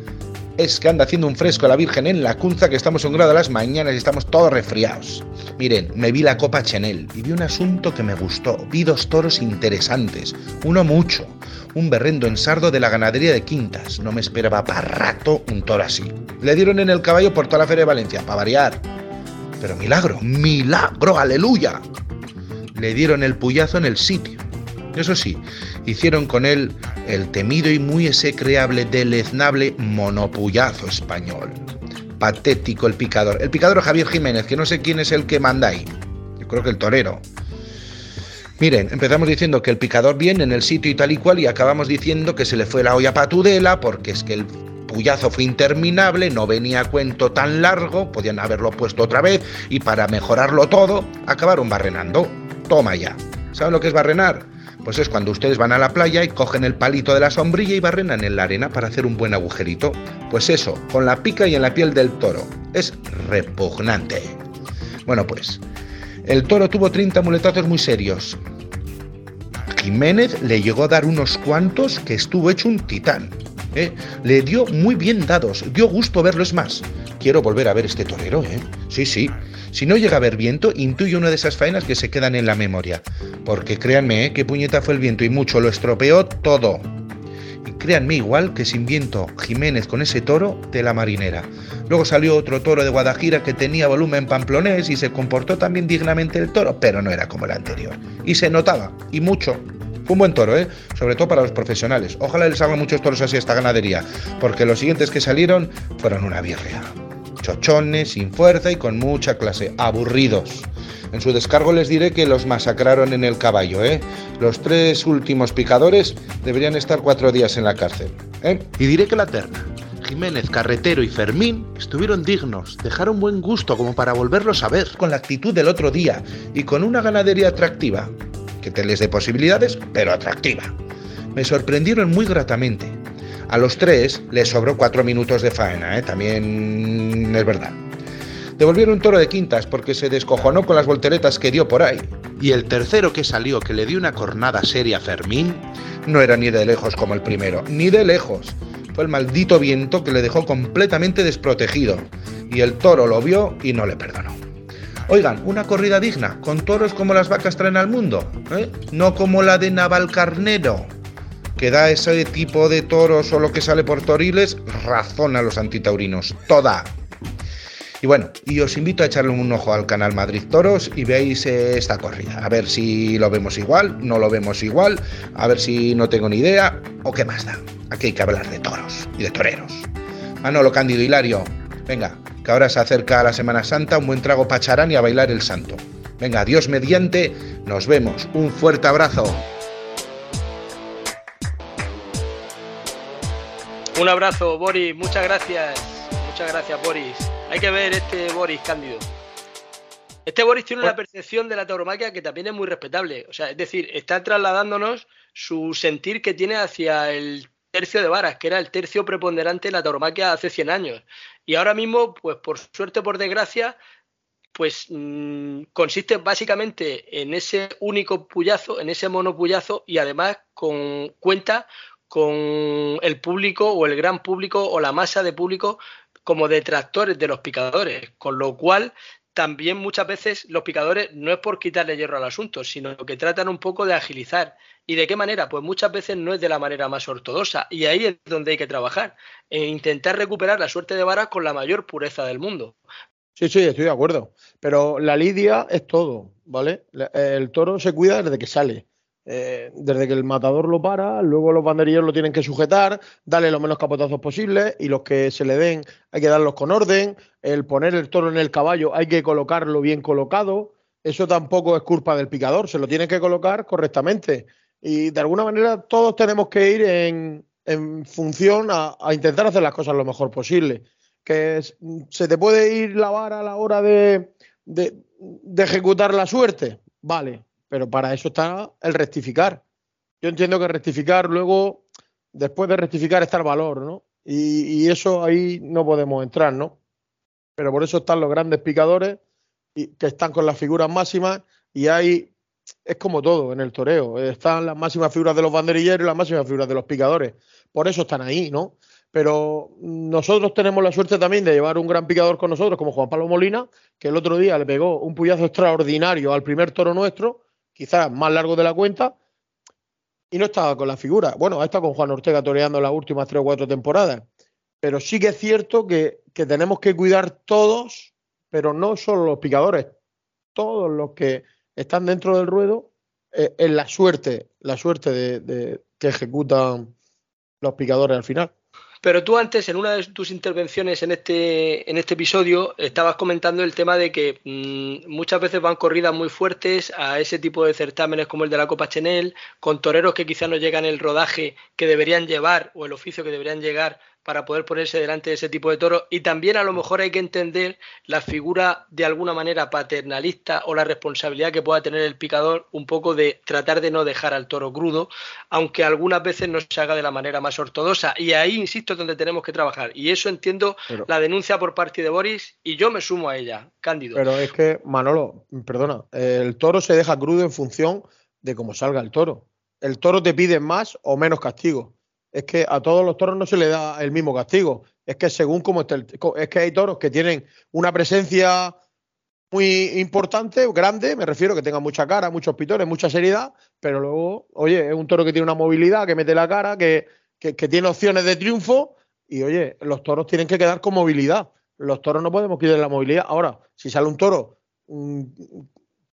es que anda haciendo un fresco a la Virgen en la Cunza, que estamos un grado a las mañanas y estamos todos resfriados. Miren, me vi la Copa Chanel y vi un asunto que me gustó. Vi dos toros interesantes, uno mucho, un berrendo en sardo de la ganadería de Quintas. No me esperaba para rato un toro así. Le dieron en el caballo por toda la Feria de Valencia, para variar. Pero milagro, milagro, aleluya. Le dieron el puyazo en el sitio. Eso sí, hicieron con él el temido y muy execreable, deleznable monopullazo español. Patético el picador. El picador Javier Jiménez, que no sé quién es el que manda ahí. Yo creo que el torero. Miren, empezamos diciendo que el picador viene en el sitio y tal y cual y acabamos diciendo que se le fue la olla patudela porque es que el puyazo fue interminable, no venía a cuento tan largo, podían haberlo puesto otra vez y para mejorarlo todo acabaron barrenando. Toma ya. ¿Saben lo que es barrenar? Pues es cuando ustedes van a la playa y cogen el palito de la sombrilla y barrenan en la arena para hacer un buen agujerito. Pues eso, con la pica y en la piel del toro. Es repugnante. Bueno, pues, el toro tuvo 30 muletazos muy serios. Jiménez le llegó a dar unos cuantos que estuvo hecho un titán. ¿eh? Le dio muy bien dados, dio gusto verlo, es más. Quiero volver a ver este torero, ¿eh? Sí, sí. Si no llega a haber viento, intuyo una de esas faenas que se quedan en la memoria. Porque créanme, ¿eh? que puñeta fue el viento y mucho lo estropeó todo. Y créanme igual que sin viento, Jiménez con ese toro de la marinera. Luego salió otro toro de Guadajira que tenía volumen pamplonés y se comportó también dignamente el toro, pero no era como el anterior. Y se notaba, y mucho. Fue un buen toro, ¿eh? Sobre todo para los profesionales. Ojalá les hagan muchos toros así a esta ganadería, porque los siguientes que salieron fueron una birria chochones, sin fuerza y con mucha clase, aburridos. En su descargo les diré que los masacraron en el caballo, ¿eh? Los tres últimos picadores deberían estar cuatro días en la cárcel, ¿eh? Y diré que la terna, Jiménez, Carretero y Fermín estuvieron dignos, dejaron buen gusto como para volverlos a ver, con la actitud del otro día y con una ganadería atractiva, que te les dé posibilidades, pero atractiva. Me sorprendieron muy gratamente. A los tres les sobró cuatro minutos de faena, ¿eh? también es verdad. Devolvieron un toro de quintas porque se descojonó con las volteretas que dio por ahí. Y el tercero que salió, que le dio una cornada seria a Fermín, no era ni de lejos como el primero, ni de lejos. Fue el maldito viento que le dejó completamente desprotegido. Y el toro lo vio y no le perdonó. Oigan, una corrida digna, con toros como las vacas traen al mundo, ¿eh? no como la de Navalcarnero, que da ese tipo de toros o lo que sale por toriles razón a los antitaurinos, toda. Y bueno, y os invito a echarle un ojo al canal Madrid Toros y veáis eh, esta corrida. A ver si lo vemos igual, no lo vemos igual, a ver si no tengo ni idea o qué más da. Aquí hay que hablar de toros y de toreros. Manolo Cándido Hilario, venga, que ahora se acerca a la Semana Santa, un buen trago pacharán y a bailar el santo. Venga, Dios mediante, nos vemos. Un fuerte abrazo. Un abrazo, Boris. Muchas gracias. Muchas gracias, Boris. Hay que ver este Boris Cándido. Este Boris tiene una percepción de la tauromaquia que también es muy respetable. O sea, es decir, está trasladándonos su sentir que tiene hacia el tercio de varas, que era el tercio preponderante en la tauromaquia hace 100 años. Y ahora mismo, pues por suerte, por desgracia, pues mmm, consiste básicamente en ese único puyazo, en ese monopullazo y además con cuenta con el público o el gran público o la masa de público como detractores de los picadores, con lo cual también muchas veces los picadores no es por quitarle hierro al asunto, sino que tratan un poco de agilizar. ¿Y de qué manera? Pues muchas veces no es de la manera más ortodoxa y ahí es donde hay que trabajar, e intentar recuperar la suerte de varas con la mayor pureza del mundo. Sí, sí, estoy de acuerdo. Pero la lidia es todo, ¿vale? El toro se cuida desde que sale. Eh, desde que el matador lo para, luego los banderilleros lo tienen que sujetar, darle los menos capotazos posibles y los que se le den hay que darlos con orden. El poner el toro en el caballo hay que colocarlo bien colocado. Eso tampoco es culpa del picador, se lo tiene que colocar correctamente. Y de alguna manera todos tenemos que ir en, función a, intentar hacer las cosas lo mejor posible. Que se te puede ir la vara a la hora de ejecutar la suerte, vale, pero para eso está el rectificar. Yo entiendo que rectificar luego, después de rectificar está el valor, ¿no? Y, eso ahí no podemos entrar, ¿no? Pero por eso están los grandes picadores y, que están con las figuras máximas y hay, es como todo en el toreo, están las máximas figuras de los banderilleros y las máximas figuras de los picadores. Por eso están ahí, ¿no? Pero nosotros tenemos la suerte también de llevar un gran picador con nosotros, como Juan Pablo Molina, que el otro día le pegó un puyazo extraordinario al primer toro nuestro, quizás más largo de la cuenta, y no estaba con la figura. Bueno, ha estado con Juan Ortega toreando las últimas tres o cuatro temporadas. Pero sí que es cierto que, que tenemos que cuidar todos, pero no solo los picadores, todos los que están dentro del ruedo, eh, en la suerte, la suerte de, de, que ejecutan los picadores al final. Pero tú antes, en una de tus intervenciones en este, en este episodio, estabas comentando el tema de que mmm, muchas veces van corridas muy fuertes a ese tipo de certámenes como el de la Copa Chenel, con toreros que quizás no llegan el rodaje que deberían llevar o el oficio que deberían llegar para poder ponerse delante de ese tipo de toros y también a lo mejor hay que entender la figura de alguna manera paternalista o la responsabilidad que pueda tener el picador un poco de tratar de no dejar al toro crudo, aunque algunas veces no se haga de la manera más ortodoxa y ahí insisto es donde tenemos que trabajar y eso entiendo pero, la denuncia por parte de Boris y yo me sumo a ella, Cándido. Pero es que Manolo, perdona, el toro se deja crudo en función de cómo salga el toro. El toro te pide más o menos castigo es que a todos los toros no se le da el mismo castigo. Es que según cómo esté el, es que hay toros que tienen una presencia muy importante, grande, me refiero que tengan mucha cara, muchos pitones, mucha seriedad, pero luego, oye, es un toro que tiene una movilidad, que mete la cara, que, que, tiene opciones de triunfo, y oye, los toros tienen que quedar con movilidad. Los toros no podemos quitar la movilidad. Ahora, si sale un toro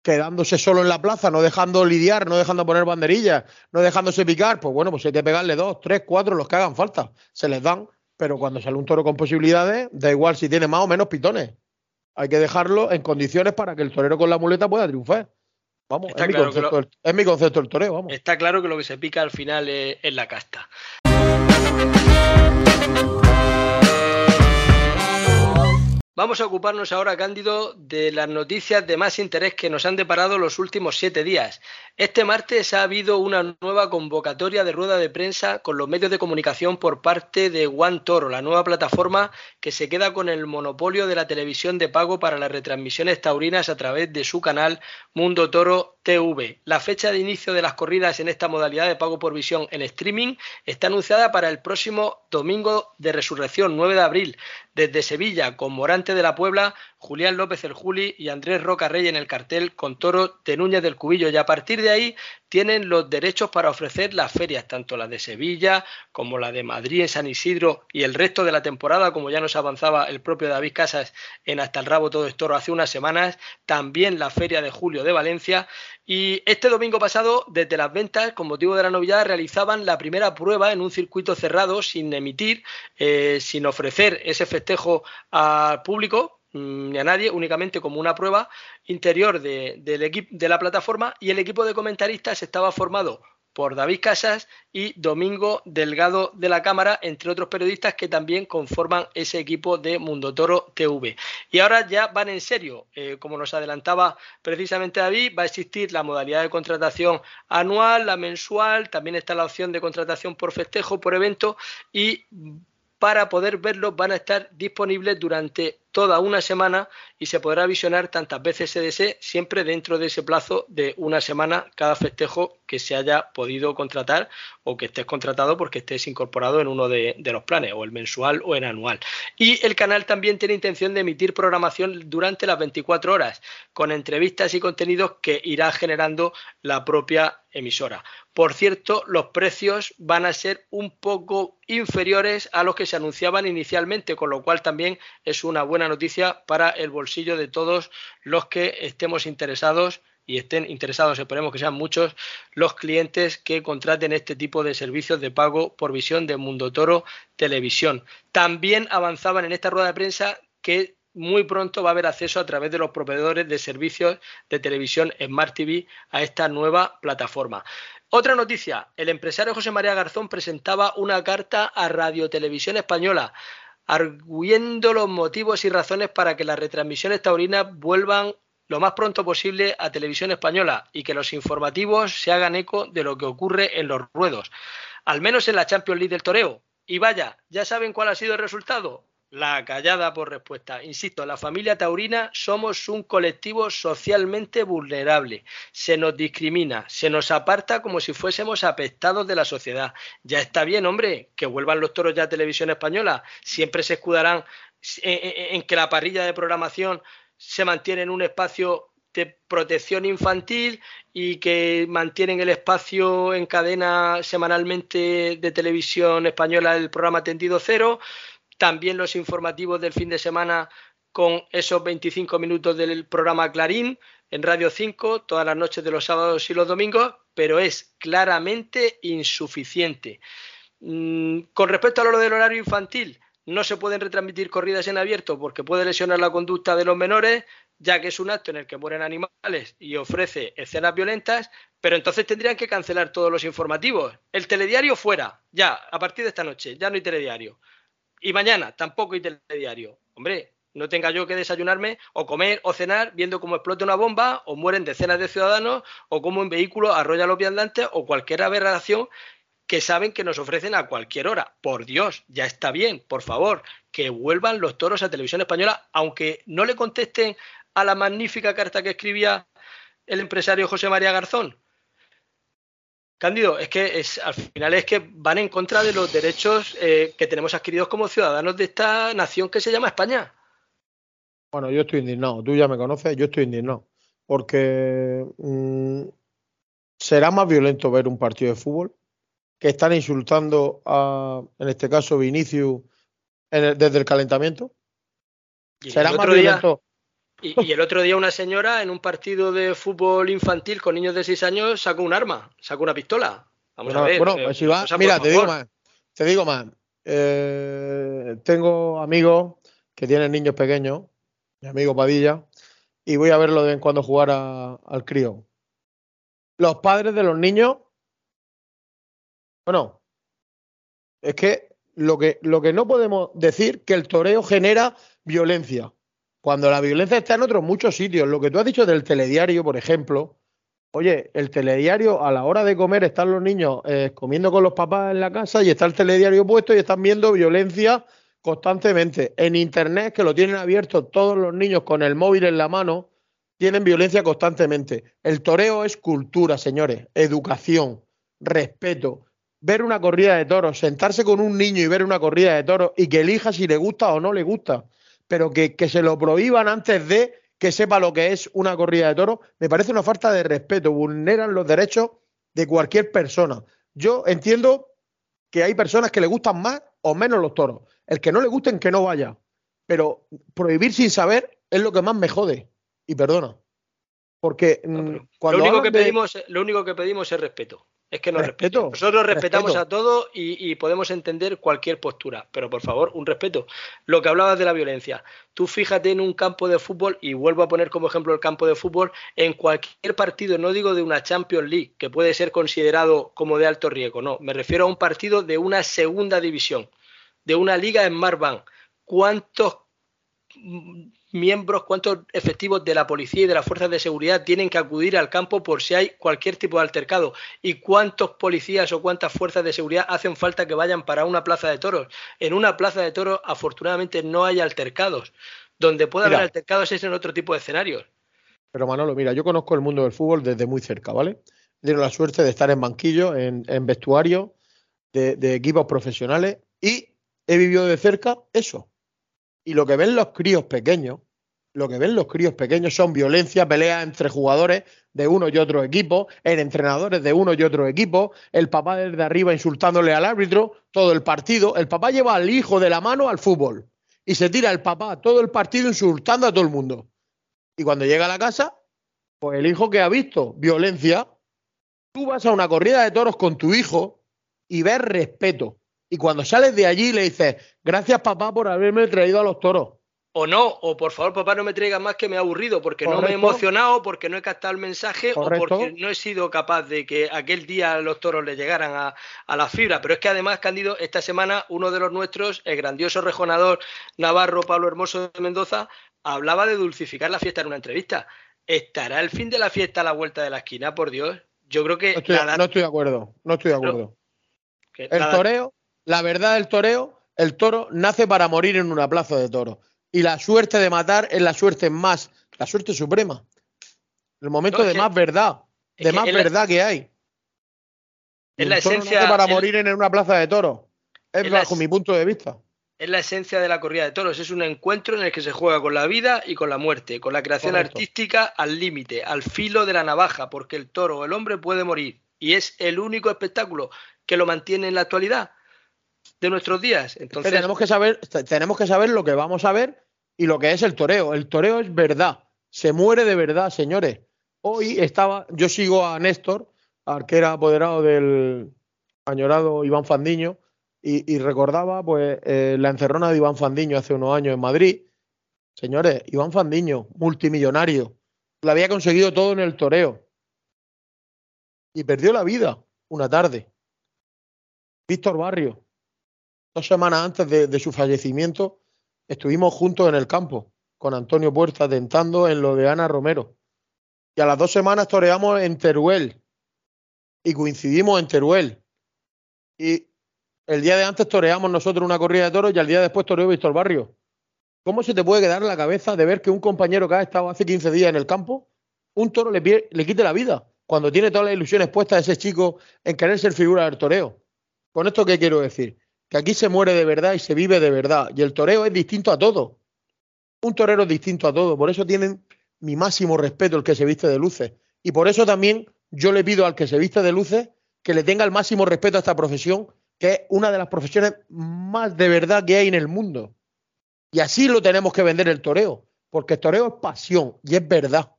quedándose solo en la plaza, no dejando lidiar, no dejando poner banderillas, no dejándose picar, pues bueno, pues hay que pegarle dos, tres, cuatro, los que hagan falta. Se les dan, pero cuando sale un toro con posibilidades, da igual si tiene más o menos pitones. Hay que dejarlo en condiciones para que el torero con la muleta pueda triunfar. Vamos, es, claro mi concepto, lo, es, mi concepto, del toreo, vamos. Está claro que lo que se pica al final es, es la casta. Vamos a ocuparnos ahora, Cándido, de las noticias de más interés que nos han deparado los últimos siete días. Este martes ha habido una nueva convocatoria de rueda de prensa con los medios de comunicación por parte de One Toro, la nueva plataforma que se queda con el monopolio de la televisión de pago para las retransmisiones taurinas a través de su canal Mundo Toro TV. La fecha de inicio de las corridas en esta modalidad de pago por visión en streaming está anunciada para el próximo domingo de resurrección, 9 de abril, desde Sevilla, con Morante de la Puebla, Julián López el Juli y Andrés Roca Rey en el cartel con Toro de Núñez del Cubillo. Y a partir de ahí tienen los derechos para ofrecer las ferias, tanto la de Sevilla como la de Madrid en San Isidro y el resto de la temporada, como ya nos avanzaba el propio David Casas en Hasta el Rabo Todo Toro hace unas semanas, también la feria de julio de Valencia. Y este domingo pasado, desde las ventas, con motivo de la novedad, realizaban la primera prueba en un circuito cerrado, sin emitir, eh, sin ofrecer ese festejo al público, ni a nadie, únicamente como una prueba interior de, de la plataforma y el equipo de comentaristas estaba formado por David Casas y Domingo Delgado de la Cámara, entre otros periodistas que también conforman ese equipo de Mundo Toro TV. Y ahora ya van en serio, eh, como nos adelantaba precisamente David, va a existir la modalidad de contratación anual, la mensual, también está la opción de contratación por festejo, por evento y para poder verlos van a estar disponibles durante toda una semana y se podrá visionar tantas veces se desee, siempre dentro de ese plazo de una semana cada festejo que se haya podido contratar o que estés contratado porque estés incorporado en uno de, los planes, o el mensual o el anual. Y el canal también tiene intención de emitir programación durante las 24 horas, con entrevistas y contenidos que irá generando la propia emisora. Por cierto, los precios van a ser un poco inferiores a los que se anunciaban inicialmente, con lo cual también es una buena noticia para el bolsillo de todos los que estemos interesados y estén interesados, esperemos que sean muchos, los clientes que contraten este tipo de servicios de pago por visión de Mundo Toro Televisión. También avanzaban en esta rueda de prensa que muy pronto va a haber acceso a través de los proveedores de servicios de televisión Smart TV a esta nueva plataforma. Otra noticia, el empresario José María Garzón presentaba una carta a Radio Televisión Española arguyendo los motivos y razones para que las retransmisiones taurinas vuelvan lo más pronto posible a televisión española y que los informativos se hagan eco de lo que ocurre en los ruedos, al menos en la Champions League del Toreo. Y vaya, ¿ya saben cuál ha sido el resultado? La callada por respuesta. Insisto, la familia taurina somos un colectivo socialmente vulnerable. Se nos discrimina, se nos aparta como si fuésemos apestados de la sociedad. Ya está bien, hombre, que vuelvan los toros ya a televisión española. Siempre se escudarán en que la parrilla de programación se mantiene en un espacio de protección infantil y que mantienen el espacio en cadena semanalmente de televisión española el programa Tendido Cero también los informativos del fin de semana con esos 25 minutos del programa Clarín en Radio 5 todas las noches de los sábados y los domingos, pero es claramente insuficiente. Mm, con respecto a lo del horario infantil, no se pueden retransmitir corridas en abierto porque puede lesionar la conducta de los menores, ya que es un acto en el que mueren animales y ofrece escenas violentas, pero entonces tendrían que cancelar todos los informativos. El telediario fuera, ya, a partir de esta noche, ya no hay telediario. Y mañana tampoco hay telediario. Hombre, no tenga yo que desayunarme o comer o cenar viendo cómo explota una bomba o mueren decenas de ciudadanos o cómo un vehículo arrolla a los viandantes o cualquier aberración que saben que nos ofrecen a cualquier hora. Por Dios, ya está bien, por favor, que vuelvan los toros a televisión española, aunque no le contesten a la magnífica carta que escribía el empresario José María Garzón. Cándido, es que es, al final es que van en contra de los derechos eh, que tenemos adquiridos como ciudadanos de esta nación que se llama España. Bueno, yo estoy indignado, tú ya me conoces, yo estoy indignado, porque mm, será más violento ver un partido de fútbol que están insultando a, en este caso, Vinicius desde el calentamiento. será más violento. Y, el otro día una señora en un partido de fútbol infantil con niños de 6 años sacó un arma, sacó una pistola. Vamos a ver. Bueno, pues si va, mira, te digo más. Te digo más. Eh, tengo amigos que tienen niños pequeños, mi amigo Padilla, y voy a verlo de vez en cuando jugar al crío. Los padres de los niños, bueno, es que lo que, lo que no podemos decir que el toreo genera violencia. Cuando la violencia está en otros muchos sitios. Lo que tú has dicho del telediario, por ejemplo, Oye, el telediario a la hora de comer están los niños eh, comiendo con los papás en la casa y está el telediario puesto y están viendo violencia constantemente. En internet, que lo tienen abierto todos los niños con el móvil en la mano, tienen violencia constantemente. El toreo es cultura, señores, educación, respeto. Ver una corrida de toros, sentarse con un niño y ver una corrida de toros y que elija si le gusta o no le gusta, pero que, que se lo prohíban antes de que sepa lo que es una corrida de toros, me parece una falta de respeto, vulneran los derechos de cualquier persona. Yo entiendo que hay personas que le gustan más o menos los toros. El que no le gusten, que no vaya. Pero prohibir sin saber es lo que más me jode. Y perdona. Porque mm, cuando lo, único que de- pedimos, lo único que pedimos es respeto. Es que nos Respeto. Nosotros respetamos respeto. a todos y, y podemos entender cualquier postura, pero por favor, un respeto. Lo que hablabas de la violencia, tú fíjate en un campo de fútbol, y vuelvo a poner como ejemplo el campo de fútbol, en cualquier partido, no digo de una Champions League, que puede ser considerado como de alto riesgo, no, me refiero a un partido de una segunda división, de una liga en Marban. ¿Cuántos miembros, cuántos efectivos de la policía y de las fuerzas de seguridad tienen que acudir al campo por si hay cualquier tipo de altercado y cuántos policías o cuántas fuerzas de seguridad hacen falta que vayan para una plaza de toros. En una plaza de toros afortunadamente no hay altercados. Donde puede Mira. haber altercados es en otro tipo de escenarios. Pero Manolo, mira, yo conozco el mundo del fútbol desde muy cerca, ¿vale? He tenido la suerte de estar en banquillo, en, en vestuario de, de equipos profesionales y he vivido de cerca eso. Y lo que ven los críos pequeños, lo que ven los críos pequeños son violencia, peleas entre jugadores de uno y otro equipo, en entrenadores de uno y otro equipo, el papá desde arriba insultándole al árbitro todo el partido. El papá lleva al hijo de la mano al fútbol y se tira el papá todo el partido insultando a todo el mundo. Y cuando llega a la casa, pues el hijo que ha visto violencia, tú vas a una corrida de toros con tu hijo y ves respeto. Y cuando sales de allí le dices, gracias papá por haberme traído a los toros. O no, o por favor, papá, no me traigas más que me he aburrido, porque no me he emocionado, porque no he captado el mensaje, Correcto. o porque no he sido capaz de que aquel día los toros le llegaran a, a la fibra. Pero es que además, Cándido, esta semana uno de los nuestros, el grandioso rejonador navarro Pablo Hermoso de Mendoza, hablaba de dulcificar la fiesta en una entrevista. ¿Estará el fin de la fiesta a la vuelta de la esquina, por Dios? Yo creo que No estoy, la- no estoy de acuerdo, no estoy de acuerdo. El la- toreo, la verdad del toreo, el toro nace para morir en una plaza de toros. Y la suerte de matar es la suerte más, la suerte suprema. El momento No, de que- más verdad, de que más la- verdad que hay. es la esencia- nace para morir en una plaza de toros. Es bajo mi punto de vista. es la esencia de la corrida de toros. Es un encuentro en el que se juega con la vida y con la muerte, con la creación Correcto. artística al límite, al filo de la navaja, porque el toro o el hombre puede morir. Y es el único espectáculo que lo mantiene en la actualidad de nuestros días. Entonces, tenemos que saber, te- tenemos que saber lo que vamos a ver y lo que es el toreo. El toreo es verdad, se muere de verdad, señores. Hoy estaba, yo sigo a Néstor, al que era apoderado del añorado Iván Fandiño, y, y recordaba pues eh, la encerrona de Iván Fandiño hace unos años en Madrid. Señores, Iván Fandiño, multimillonario, lo había conseguido todo en el toreo. Y perdió la vida una tarde. Víctor Barrio, dos semanas antes de, su fallecimiento, estuvimos juntos en el campo con Antonio Puerta tentando en lo de Ana Romero. Y a las dos semanas toreamos en Teruel y coincidimos en Teruel. Y el día de antes toreamos nosotros una corrida de toros y al día después toreó Víctor Barrio. ¿Cómo se te puede quedar en la cabeza de ver que un compañero que ha estado hace 15 días en el campo, un toro le, le quite la vida cuando tiene todas las ilusiones puestas ese chico en querer ser figura del toreo? ¿Con esto qué quiero decir? Que aquí se muere de verdad y se vive de verdad. Y el toreo es distinto a todo. Un torero es distinto a todo. Por eso tienen mi máximo respeto el que se viste de luces. Y por eso también yo le pido al que se viste de luces que le tenga el máximo respeto a esta profesión, que es una de las profesiones más de verdad que hay en el mundo. Y así lo tenemos que vender el toreo. Porque el toreo es pasión y es verdad.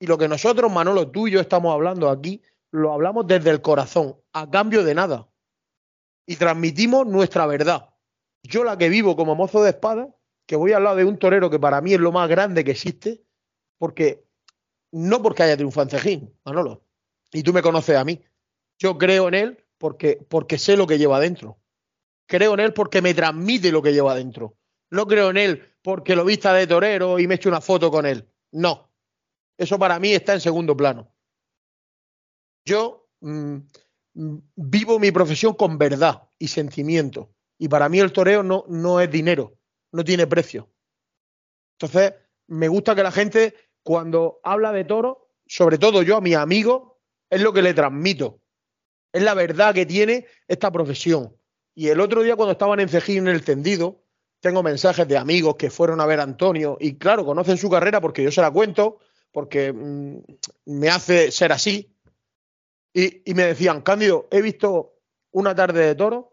Y lo que nosotros, Manolo, tú y yo estamos hablando aquí, lo hablamos desde el corazón, a cambio de nada y transmitimos nuestra verdad. Yo la que vivo como mozo de espada, que voy al lado de un torero que para mí es lo más grande que existe, porque no porque haya triunfado en Manolo, y tú me conoces a mí. Yo creo en él porque, porque sé lo que lleva adentro. Creo en él porque me transmite lo que lleva adentro. No creo en él porque lo vista de torero y me echo una foto con él. No. Eso para mí está en segundo plano. Yo mm, vivo mi profesión con verdad y sentimiento. Y para mí el toreo no, no es dinero, no tiene precio. Entonces, me gusta que la gente, cuando habla de toro, sobre todo yo a mis amigos, es lo que le transmito. Es la verdad que tiene esta profesión. Y el otro día, cuando estaban en Cejín en el tendido, tengo mensajes de amigos que fueron a ver a Antonio y, claro, conocen su carrera porque yo se la cuento, porque mm, me hace ser así. Y, me decían, Cándido, he visto una tarde de toro,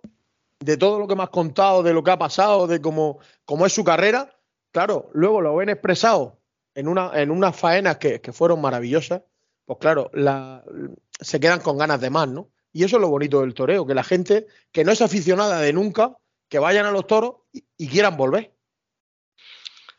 de todo lo que me has contado, de lo que ha pasado, de cómo, cómo es su carrera. Claro, luego lo ven expresado en, una, en unas faenas que, que fueron maravillosas. Pues claro, la, se quedan con ganas de más, ¿no? Y eso es lo bonito del toreo, que la gente que no es aficionada de nunca, que vayan a los toros y, y quieran volver.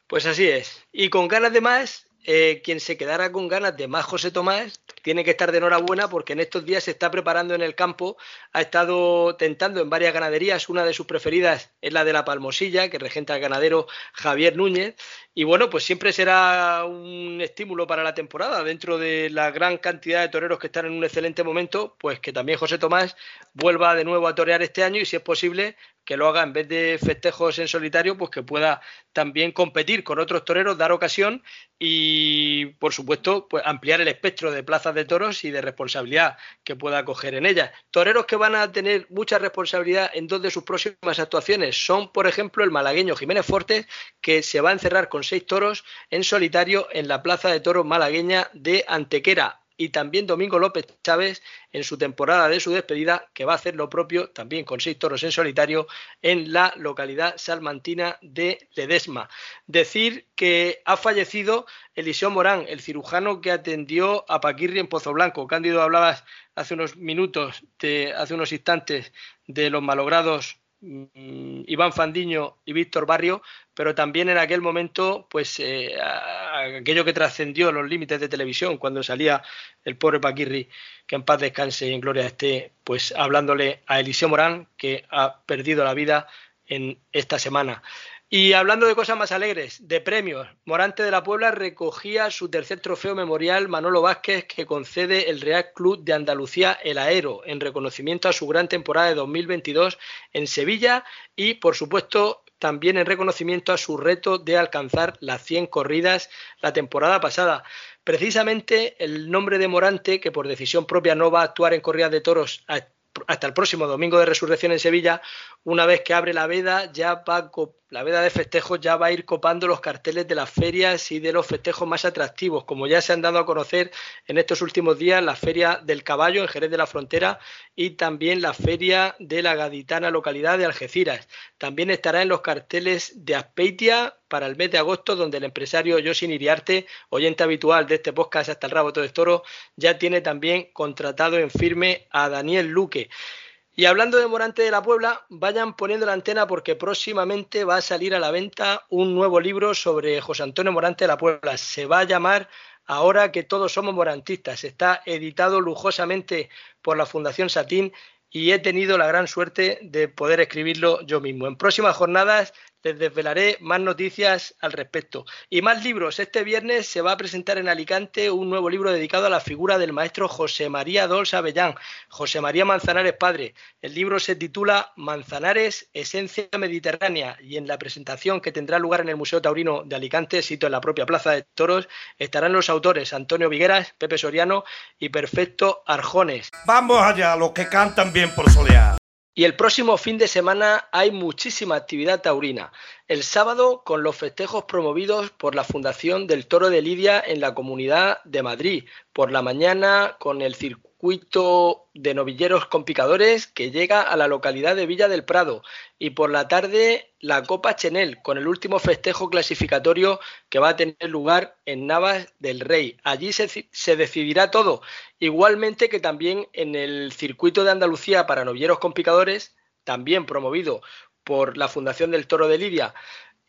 Pues así es. Y con ganas de más, eh, quien se quedara con ganas de más José Tomás tiene que estar de enhorabuena porque en estos días se está preparando en el campo, ha estado tentando en varias ganaderías, una de sus preferidas es la de la Palmosilla, que regenta el ganadero Javier Núñez, y bueno, pues siempre será un estímulo para la temporada, dentro de la gran cantidad de toreros que están en un excelente momento, pues que también José Tomás vuelva de nuevo a torear este año y si es posible que lo haga en vez de festejos en solitario, pues que pueda también competir con otros toreros, dar ocasión y, por supuesto, pues ampliar el espectro de plazas de toros y de responsabilidad que pueda coger en ellas. Toreros que van a tener mucha responsabilidad en dos de sus próximas actuaciones son, por ejemplo, el malagueño Jiménez Fortes, que se va a encerrar con seis toros en solitario en la plaza de toros malagueña de Antequera y también Domingo López Chávez en su temporada de su despedida, que va a hacer lo propio también con seis toros en solitario en la localidad salmantina de Ledesma. Decir que ha fallecido Eliseo Morán, el cirujano que atendió a Paquirri en Pozo Blanco. Cándido, hablabas hace unos minutos, hace unos instantes, de los malogrados Iván Fandiño y Víctor Barrio, pero también en aquel momento, pues eh, aquello que trascendió los límites de televisión cuando salía el pobre Paquirri, que en paz descanse y en gloria esté, pues hablándole a Eliseo Morán, que ha perdido la vida en esta semana. Y hablando de cosas más alegres, de premios, Morante de la Puebla recogía su tercer trofeo memorial Manolo Vázquez que concede el Real Club de Andalucía El Aero en reconocimiento a su gran temporada de 2022 en Sevilla y por supuesto también en reconocimiento a su reto de alcanzar las 100 corridas la temporada pasada. Precisamente el nombre de Morante, que por decisión propia no va a actuar en corridas de toros hasta el próximo domingo de resurrección en Sevilla, una vez que abre la veda, ya va la veda de festejos ya va a ir copando los carteles de las ferias y de los festejos más atractivos, como ya se han dado a conocer en estos últimos días la Feria del Caballo en Jerez de la Frontera y también la Feria de la gaditana localidad de Algeciras. También estará en los carteles de Aspeitia para el mes de agosto, donde el empresario Yosin Iriarte, oyente habitual de este podcast hasta el rabo todo es toro, ya tiene también contratado en firme a Daniel Luque. Y hablando de Morante de la Puebla, vayan poniendo la antena porque próximamente va a salir a la venta un nuevo libro sobre José Antonio Morante de la Puebla. Se va a llamar Ahora que todos somos morantistas. Está editado lujosamente por la Fundación Satín y he tenido la gran suerte de poder escribirlo yo mismo. En próximas jornadas les desvelaré más noticias al respecto. Y más libros. Este viernes se va a presentar en Alicante un nuevo libro dedicado a la figura del maestro José María Dolce Avellán, José María Manzanares Padre. El libro se titula Manzanares, Esencia Mediterránea y en la presentación que tendrá lugar en el Museo Taurino de Alicante, sito en la propia Plaza de Toros, estarán los autores Antonio Vigueras, Pepe Soriano y Perfecto Arjones. Vamos allá, los que cantan bien por solear. Y el próximo fin de semana hay muchísima actividad taurina. El sábado con los festejos promovidos por la Fundación del Toro de Lidia en la Comunidad de Madrid. Por la mañana con el circuito de novilleros con picadores que llega a la localidad de Villa del Prado. Y por la tarde la Copa Chenel con el último festejo clasificatorio que va a tener lugar en Navas del Rey. Allí se, se decidirá todo. Igualmente que también en el circuito de Andalucía para novilleros con picadores, también promovido por la Fundación del Toro de Lidia,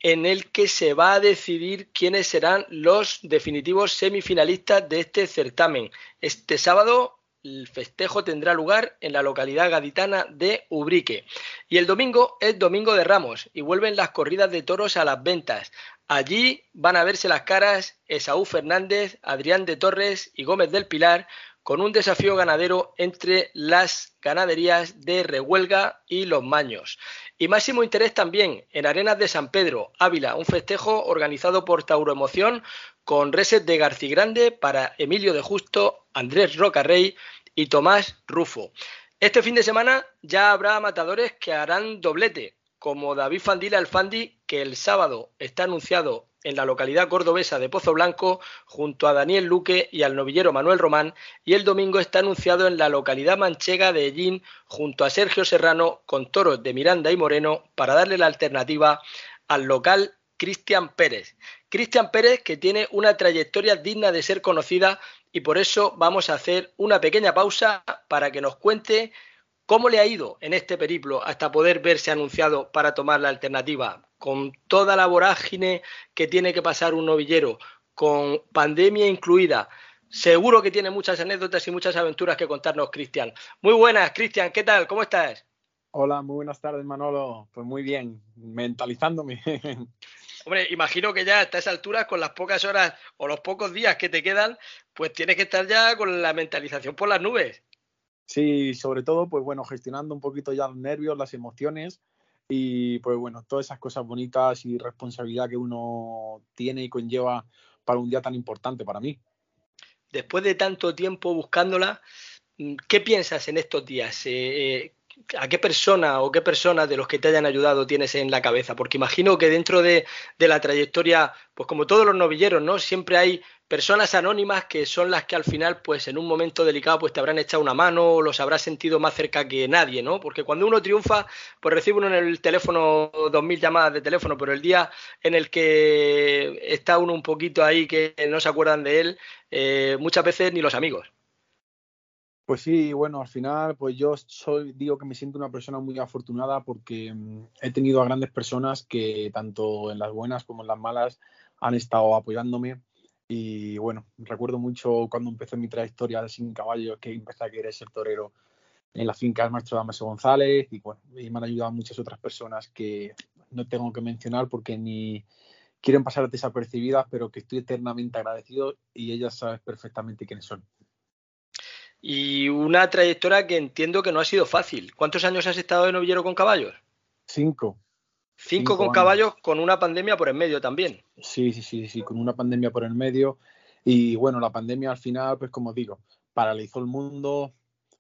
en el que se va a decidir quiénes serán los definitivos semifinalistas de este certamen. Este sábado el festejo tendrá lugar en la localidad gaditana de Ubrique. Y el domingo es Domingo de Ramos y vuelven las corridas de toros a las ventas. Allí van a verse las caras Esaú Fernández, Adrián de Torres y Gómez del Pilar con un desafío ganadero entre las ganaderías de Rehuelga y Los Maños. Y máximo interés también en Arenas de San Pedro, Ávila, un festejo organizado por Tauro Emoción con reset de Grande para Emilio de Justo, Andrés Rocarrey y Tomás Rufo. Este fin de semana ya habrá matadores que harán doblete, como David Fandila el Fandi, que el sábado está anunciado en la localidad cordobesa de Pozo Blanco junto a Daniel Luque y al novillero Manuel Román y el domingo está anunciado en la localidad manchega de Ellín junto a Sergio Serrano con toros de Miranda y Moreno para darle la alternativa al local Cristian Pérez. Cristian Pérez que tiene una trayectoria digna de ser conocida y por eso vamos a hacer una pequeña pausa para que nos cuente cómo le ha ido en este periplo hasta poder verse anunciado para tomar la alternativa, con toda la vorágine que tiene que pasar un novillero, con pandemia incluida. Seguro que tiene muchas anécdotas y muchas aventuras que contarnos, Cristian. Muy buenas, Cristian, ¿qué tal? ¿Cómo estás? Hola, muy buenas tardes, Manolo. Pues muy bien, mentalizándome. Hombre, imagino que ya a estas alturas, con las pocas horas o los pocos días que te quedan, pues tienes que estar ya con la mentalización por las nubes. Sí, sobre todo, pues bueno, gestionando un poquito ya los nervios, las emociones y pues bueno, todas esas cosas bonitas y responsabilidad que uno tiene y conlleva para un día tan importante para mí. Después de tanto tiempo buscándola, ¿qué piensas en estos días? Eh, eh, ¿A qué persona o qué personas de los que te hayan ayudado tienes en la cabeza? Porque imagino que dentro de, la trayectoria, pues como todos los novilleros, ¿no? Siempre hay personas anónimas que son las que al final, pues en un momento delicado, pues te habrán echado una mano o los habrás sentido más cerca que nadie, ¿no? Porque cuando uno triunfa, pues recibe uno en el teléfono dos mil llamadas de teléfono, pero el día en el que está uno un poquito ahí que no se acuerdan de él, eh, muchas veces ni los amigos. Pues sí, bueno, al final, pues yo soy, digo que me siento una persona muy afortunada porque mm, he tenido a grandes personas que tanto en las buenas como en las malas han estado apoyándome. Y bueno, recuerdo mucho cuando empecé mi trayectoria de sin caballos, que empecé a querer ser torero en la finca del maestro Damaso González. Y bueno, y me han ayudado muchas otras personas que no tengo que mencionar porque ni quieren pasar desapercibidas, pero que estoy eternamente agradecido y ellas saben perfectamente quiénes son y una trayectoria que entiendo que no ha sido fácil. ¿Cuántos años has estado de novillero con caballos? Cinco. Cinco, con caballos con una pandemia por en medio también. Sí, sí, sí, sí, con una pandemia por en medio. Y bueno, la pandemia al final, pues como digo, paralizó el mundo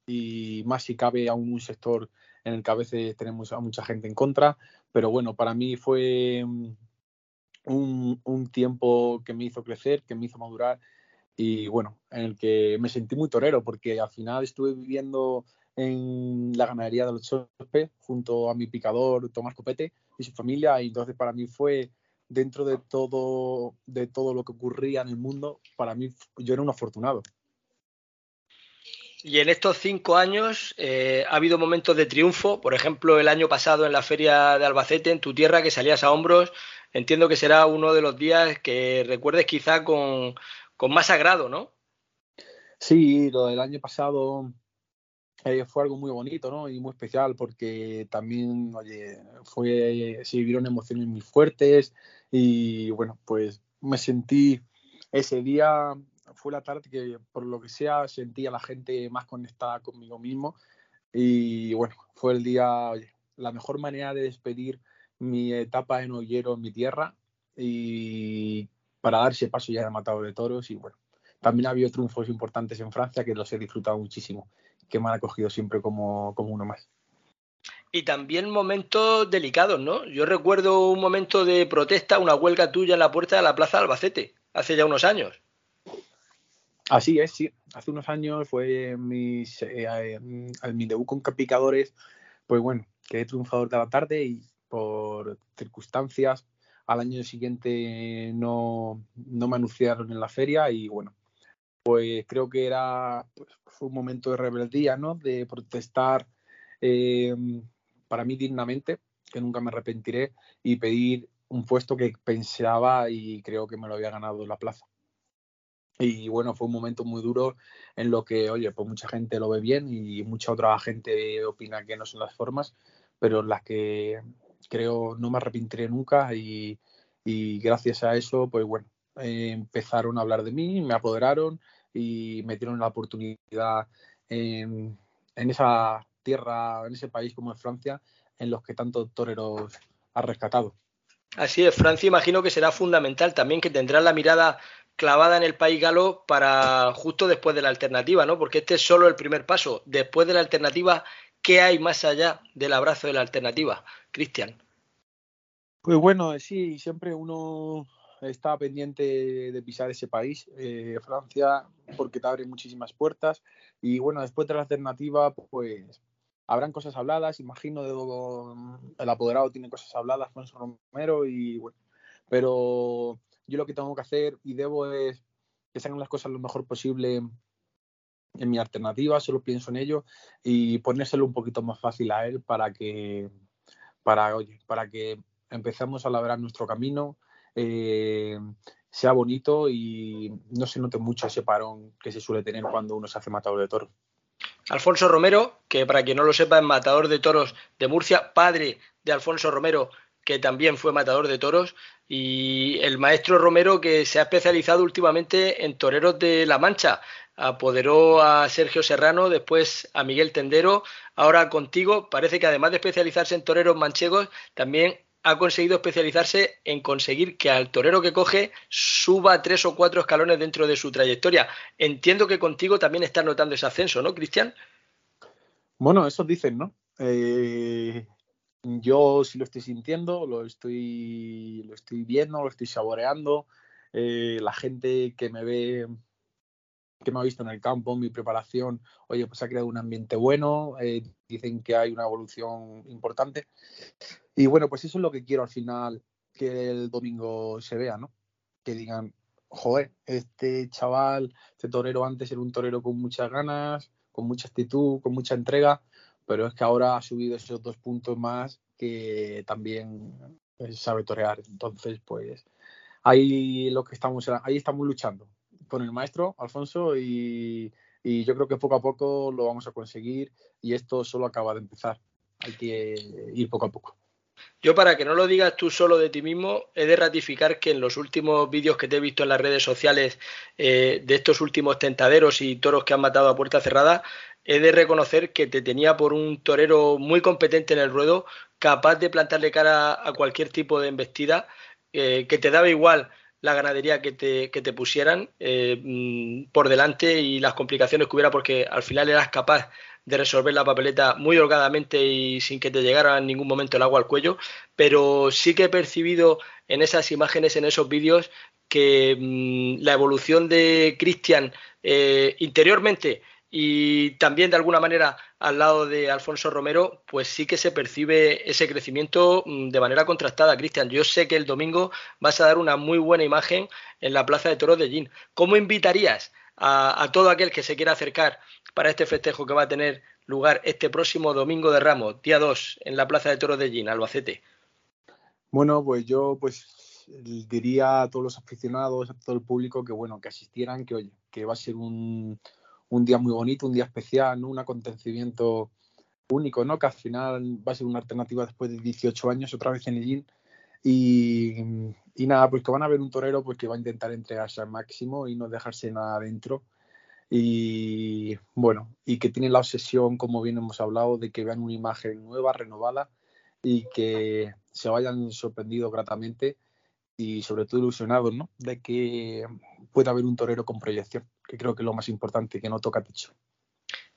y más si cabe a un sector en el que a veces tenemos a mucha gente en contra. Pero bueno, para mí fue un, un tiempo que me hizo crecer, que me hizo madurar y bueno, en el que me sentí muy torero porque al final estuve viviendo en la ganadería de los Chospe junto a mi picador Tomás Copete y su familia y entonces para mí fue dentro de todo de todo lo que ocurría en el mundo para mí yo era un afortunado y en estos cinco años eh, ha habido momentos de triunfo, por ejemplo, el año pasado en la feria de Albacete, en tu tierra, que salías a hombros. Entiendo que será uno de los días que recuerdes quizá con, con más agrado, ¿no? Sí, lo del año pasado eh, fue algo muy bonito, ¿no? Y muy especial porque también, oye, fue, se vivieron emociones muy fuertes y bueno, pues me sentí ese día, fue la tarde que por lo que sea sentí a la gente más conectada conmigo mismo y bueno, fue el día, oye, la mejor manera de despedir mi etapa en Ollero en mi tierra y para dar ese paso ya de matado de toros y bueno, también ha habido triunfos importantes en Francia que los he disfrutado muchísimo, que me han acogido siempre como, como uno más. Y también momentos delicados, ¿no? Yo recuerdo un momento de protesta, una huelga tuya en la puerta de la Plaza de Albacete, hace ya unos años. Así es, sí. Hace unos años fue mi, eh, mi debut con Capicadores, pues bueno, quedé triunfador de la tarde y por circunstancias al año siguiente no, me anunciaron en la feria y bueno, pues creo que era pues, fue un momento de rebeldía, ¿no? De protestar eh, para mí dignamente, que nunca me arrepentiré, y pedir un puesto que pensaba y creo que me lo había ganado en la plaza. Y bueno, fue un momento muy duro en lo que, oye, pues mucha gente lo ve bien y mucha otra gente opina que no son las formas, pero en las que creo no me arrepentiré nunca y, gracias a eso, pues bueno, eh, empezaron a hablar de mí, me apoderaron y me dieron la oportunidad en, esa tierra, en ese país como es Francia, en los que tantos toreros ha rescatado. Así es, Francia imagino que será fundamental también que tendrá la mirada clavada en el país galo para justo después de la alternativa, ¿no? Porque este es solo el primer paso. Después de la alternativa, ¿qué hay más allá del abrazo de la alternativa? Cristian. Pues bueno, sí, siempre uno está pendiente de pisar ese país, eh, Francia, porque te abre muchísimas puertas. Y bueno, después de la alternativa, pues habrán cosas habladas, imagino, de, el apoderado tiene cosas habladas, Alfonso Romero, y bueno, pero yo lo que tengo que hacer y debo es que salgan las cosas lo mejor posible en mi alternativa, solo pienso en ello y ponérselo un poquito más fácil a él para que, para, oye, para que empecemos a labrar nuestro camino, eh, sea bonito y no se note mucho ese parón que se suele tener cuando uno se hace matador de toros. Alfonso Romero, que para quien no lo sepa es matador de toros de Murcia, padre de Alfonso Romero, que también fue matador de toros, y el maestro Romero, que se ha especializado últimamente en toreros de La Mancha. Apoderó a Sergio Serrano, después a Miguel Tendero, ahora contigo. Parece que además de especializarse en toreros manchegos, también ha conseguido especializarse en conseguir que al torero que coge suba tres o cuatro escalones dentro de su trayectoria. Entiendo que contigo también estás notando ese ascenso, ¿no, Cristian? Bueno, eso dicen, ¿no? Eh, yo sí lo estoy sintiendo, lo estoy, lo estoy viendo, lo estoy saboreando. Eh, la gente que me ve, que me ha visto en el campo, mi preparación, oye, pues ha creado un ambiente bueno, eh, dicen que hay una evolución importante. Y bueno, pues eso es lo que quiero al final que el domingo se vea, ¿no? Que digan, joder, este chaval, este torero antes era un torero con muchas ganas, con mucha actitud, con mucha entrega, pero es que ahora ha subido esos dos puntos más que también pues, sabe torear. Entonces, pues ahí lo que estamos, ahí estamos luchando con el maestro Alfonso y, yo creo que poco a poco lo vamos a conseguir y esto solo acaba de empezar. Hay que ir poco a poco. Yo para que no lo digas tú solo de ti mismo, he de ratificar que en los últimos vídeos que te he visto en las redes sociales eh, de estos últimos tentaderos y toros que han matado a puerta cerrada, he de reconocer que te tenía por un torero muy competente en el ruedo, capaz de plantarle cara a cualquier tipo de embestida, eh, que te daba igual la ganadería que te, que te pusieran eh, mm, por delante y las complicaciones que hubiera, porque al final eras capaz de resolver la papeleta muy holgadamente y sin que te llegara en ningún momento el agua al cuello, pero sí que he percibido en esas imágenes, en esos vídeos, que mm, la evolución de Cristian eh, interiormente y también de alguna manera al lado de Alfonso Romero, pues sí que se percibe ese crecimiento mm, de manera contrastada. Cristian, yo sé que el domingo vas a dar una muy buena imagen en la Plaza de Toros de Gin. ¿Cómo invitarías a, todo aquel que se quiera acercar para este festejo que va a tener lugar este próximo domingo de Ramos, día 2, en la Plaza de Toros de Gin, Albacete? Bueno, pues yo pues diría a todos los aficionados, a todo el público que bueno, que asistieran, que oye, que va a ser un, un día muy bonito, un día especial, un acontecimiento único, ¿no? Que al final va a ser una alternativa después de 18 años, otra vez en el GIN. Y, y, nada, pues que van a ver un torero pues que va a intentar entregarse al máximo y no dejarse nada adentro. Y bueno, y que tienen la obsesión, como bien hemos hablado, de que vean una imagen nueva, renovada y que se vayan sorprendidos gratamente y sobre todo ilusionados, ¿no? De que pueda haber un torero con proyección, que creo que es lo más importante, que no toca techo.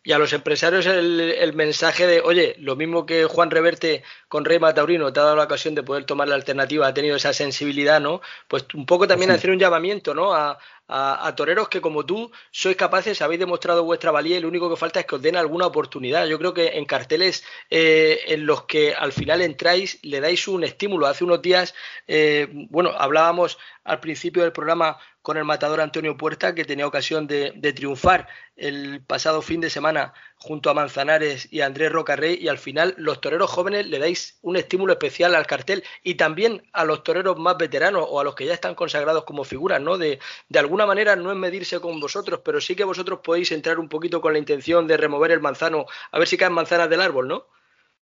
Y a los empresarios el, mensaje de, oye, lo mismo que Juan Reverte con Rey Mataurino te ha dado la ocasión de poder tomar la alternativa, ha tenido esa sensibilidad, ¿no? Pues un poco también hacer un llamamiento, ¿no? A, a, toreros que como tú sois capaces, habéis demostrado vuestra valía y lo único que falta es que os den alguna oportunidad. Yo creo que en carteles eh, en los que al final entráis le dais un estímulo. Hace unos días, eh, bueno, hablábamos al principio del programa con el matador Antonio Puerta, que tenía ocasión de, triunfar el pasado fin de semana junto a Manzanares y a Andrés Rocarrey, y al final los toreros jóvenes le dais un estímulo especial al cartel y también a los toreros más veteranos o a los que ya están consagrados como figuras, ¿no? De, de alguna manera no es medirse con vosotros, pero sí que vosotros podéis entrar un poquito con la intención de remover el manzano, a ver si caen manzanas del árbol, ¿no?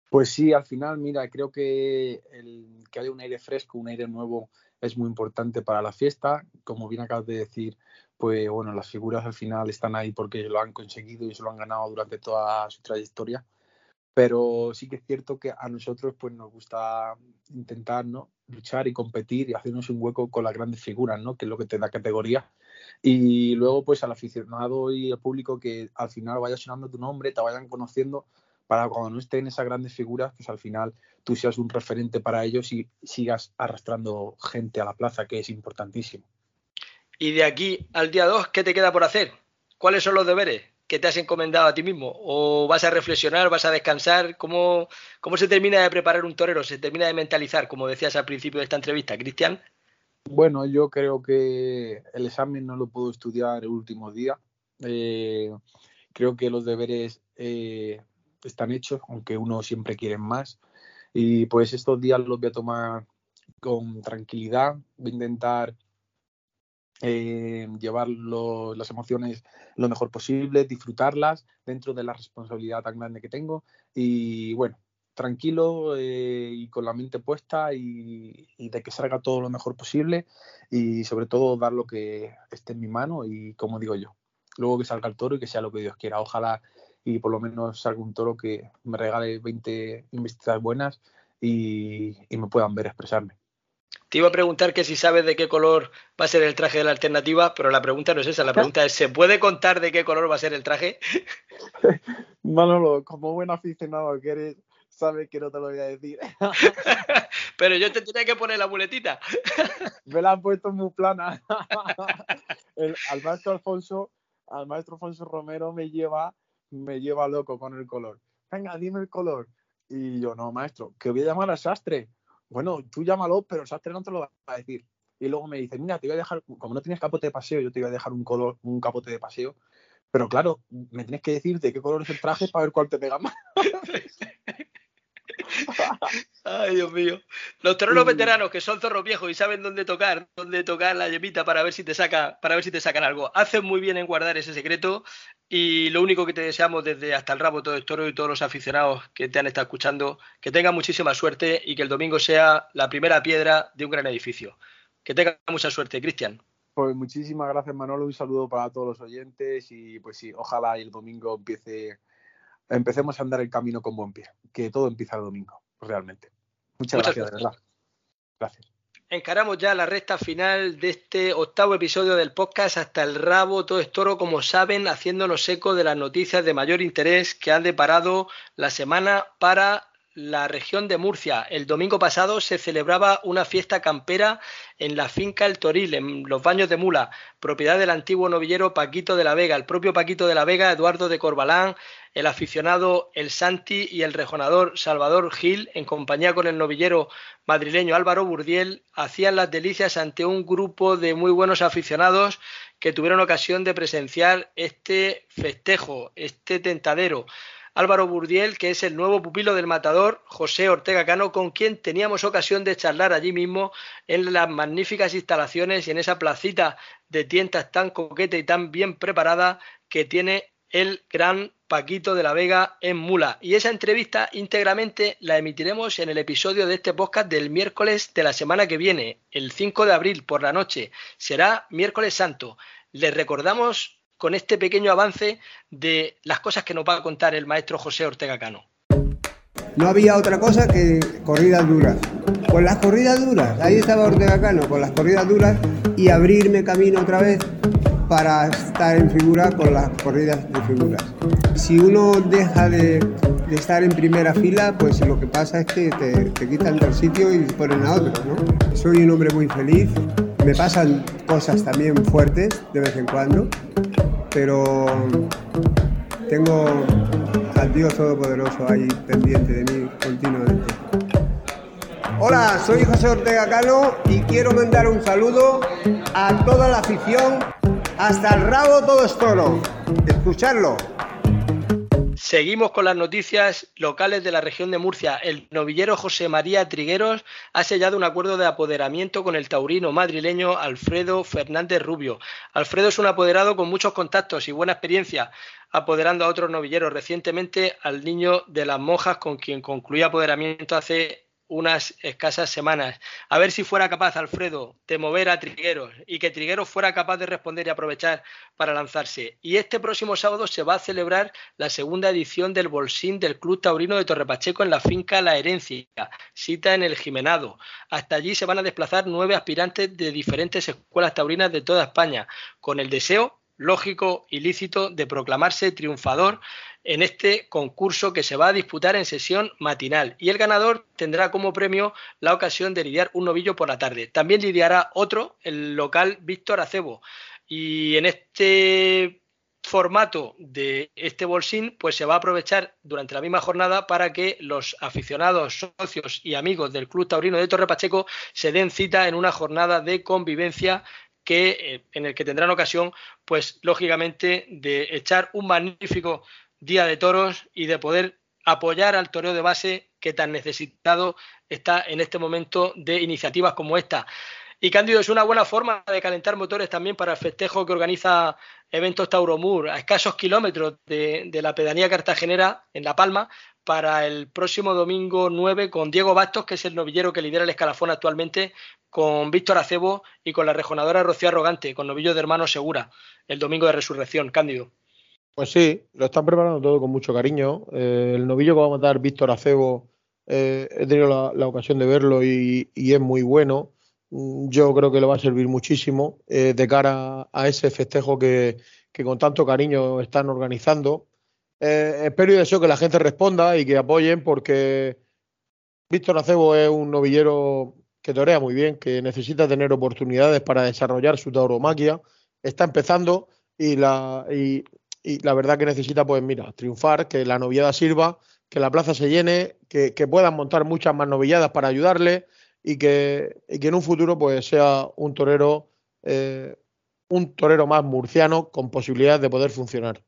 Pues sí, al final, mira, creo que el que haya un aire fresco, un aire nuevo es muy importante para la fiesta. Como bien acabas de decir, pues bueno, las figuras al final están ahí porque lo han conseguido y se lo han ganado durante toda su trayectoria. Pero sí que es cierto que a nosotros pues nos gusta intentar ¿no? luchar y competir y hacernos un hueco con las grandes figuras, ¿no? que es lo que te da categoría. Y luego pues al aficionado y al público que al final vaya sonando tu nombre, te vayan conociendo para cuando no estén esas grandes figuras, pues al final tú seas un referente para ellos y sigas arrastrando gente a la plaza, que es importantísimo. Y de aquí al día 2, ¿qué te queda por hacer? ¿Cuáles son los deberes que te has encomendado a ti mismo? ¿O vas a reflexionar, vas a descansar? ¿Cómo, cómo se termina de preparar un torero? ¿Se termina de mentalizar, como decías al principio de esta entrevista, Cristian? Bueno, yo creo que el examen no lo puedo estudiar el último día. Eh, creo que los deberes eh, están hechos, aunque uno siempre quiere más. Y pues estos días los voy a tomar con tranquilidad, voy a intentar eh, llevar las emociones lo mejor posible, disfrutarlas dentro de la responsabilidad tan grande que tengo y bueno, tranquilo eh, y con la mente puesta y, de que salga todo lo mejor posible y sobre todo dar lo que esté en mi mano y como digo yo, luego que salga el toro y que sea lo que Dios quiera. Ojalá y por lo menos salga un toro que me regale 20 investidas buenas y, me puedan ver expresarme. Te iba a preguntar que si sabes de qué color va a ser el traje de la alternativa, pero la pregunta no es esa, la pregunta es, ¿se puede contar de qué color va a ser el traje? Manolo, como buen aficionado que eres, sabes que no te lo voy a decir. pero yo te tenía que poner la muletita. Me la han puesto muy plana. al maestro Alfonso, al maestro Alfonso Romero me lleva me lleva loco con el color. Venga, dime el color. Y yo, no, maestro, que voy a llamar al sastre. Bueno, tú llámalo, pero el sastre no te lo va a decir. Y luego me dice, mira, te voy a dejar, como no tienes capote de paseo, yo te voy a dejar un color, un capote de paseo. Pero claro, me tienes que decir de qué color es el traje para ver cuál te pega más. Ay, Dios mío. Los toreros veteranos que son zorros viejos y saben dónde tocar, dónde tocar la yemita para ver si te saca, para ver si te sacan algo. Hacen muy bien en guardar ese secreto y lo único que te deseamos desde hasta el rabo todo el toro y todos los aficionados que te han estado escuchando, que tengan muchísima suerte y que el domingo sea la primera piedra de un gran edificio. Que tengan mucha suerte, Cristian. Pues muchísimas gracias Manolo, un saludo para todos los oyentes y pues sí, ojalá el domingo empiece empecemos a andar el camino con buen pie, que todo empieza el domingo, realmente. Muchas, gracias, de verdad. Gracias. Encaramos ya la recta final de este octavo episodio del podcast hasta el rabo, todo es toro, como saben, haciéndonos eco de las noticias de mayor interés que han deparado la semana para la región de Murcia. El domingo pasado se celebraba una fiesta campera en la finca El Toril, en los baños de Mula, propiedad del antiguo novillero Paquito de la Vega. El propio Paquito de la Vega, Eduardo de Corbalán, el aficionado El Santi y el rejonador Salvador Gil, en compañía con el novillero madrileño Álvaro Burdiel, hacían las delicias ante un grupo de muy buenos aficionados que tuvieron ocasión de presenciar este festejo, este tentadero. Álvaro Burdiel, que es el nuevo pupilo del matador José Ortega Cano, con quien teníamos ocasión de charlar allí mismo en las magníficas instalaciones y en esa placita de tientas tan coqueta y tan bien preparada que tiene el gran Paquito de la Vega en Mula. Y esa entrevista íntegramente la emitiremos en el episodio de este podcast del miércoles de la semana que viene, el 5 de abril por la noche. Será miércoles santo. Les recordamos con este pequeño avance de las cosas que nos va a contar el maestro José Ortega Cano. No había otra cosa que corridas duras. Con las corridas duras, ahí estaba Ortega Cano, con las corridas duras y abrirme camino otra vez para estar en figura con las corridas de figuras. Si uno deja de, estar en primera fila, pues lo que pasa es que te, quitan del sitio y ponen a otro. Soy un hombre muy feliz, me pasan cosas también fuertes de vez en cuando, pero tengo al Dios Todopoderoso ahí pendiente de mí continuamente. Hola, soy José Ortega Cano y quiero mandar un saludo a toda la afición. Hasta el rabo todo es toro. Escucharlo. Seguimos con las noticias locales de la región de Murcia. El novillero José María Trigueros ha sellado un acuerdo de apoderamiento con el taurino madrileño Alfredo Fernández Rubio. Alfredo es un apoderado con muchos contactos y buena experiencia, apoderando a otros novilleros. Recientemente al niño de las monjas con quien concluía apoderamiento hace unas escasas semanas. A ver si fuera capaz Alfredo de mover a Trigueros y que Trigueros fuera capaz de responder y aprovechar para lanzarse. Y este próximo sábado se va a celebrar la segunda edición del Bolsín del Club Taurino de Torrepacheco en la finca La Herencia, cita en el Jimenado. Hasta allí se van a desplazar nueve aspirantes de diferentes escuelas taurinas de toda España, con el deseo lógico y lícito de proclamarse triunfador en este concurso que se va a disputar en sesión matinal y el ganador tendrá como premio la ocasión de lidiar un novillo por la tarde. También lidiará otro, el local Víctor Acebo. Y en este formato de este bolsín, pues se va a aprovechar durante la misma jornada para que los aficionados, socios y amigos del Club Taurino de Torre Pacheco se den cita en una jornada de convivencia que eh, en el que tendrán ocasión, pues lógicamente, de echar un magnífico Día de Toros y de poder apoyar al toreo de base que tan necesitado está en este momento de iniciativas como esta. Y Cándido es una buena forma de calentar motores también para el festejo que organiza Eventos Tauromur a escasos kilómetros de, la pedanía cartagenera en La Palma para el próximo domingo 9 con Diego Bastos, que es el novillero que lidera el escalafón actualmente, con Víctor Acebo y con la rejonadora Rocío Arrogante, con novillo de hermano Segura, el domingo de resurrección. Cándido. Pues sí, lo están preparando todo con mucho cariño. Eh, el novillo que va a matar Víctor Acebo, eh, he tenido la, ocasión de verlo y, es muy bueno. Mm, yo creo que le va a servir muchísimo eh, de cara a ese festejo que, con tanto cariño están organizando. espero y deseo que la gente responda y que apoyen porque Víctor Acebo es un novillero que torea muy bien, que necesita tener oportunidades para desarrollar su tauromaquia. Está empezando y, la, verdad que necesita, pues mira, triunfar, que la novillada sirva, que la plaza se llene, que, puedan montar muchas más novilladas para ayudarle y que, que en un futuro pues sea un torero, eh, un torero más murciano con posibilidades de poder funcionar.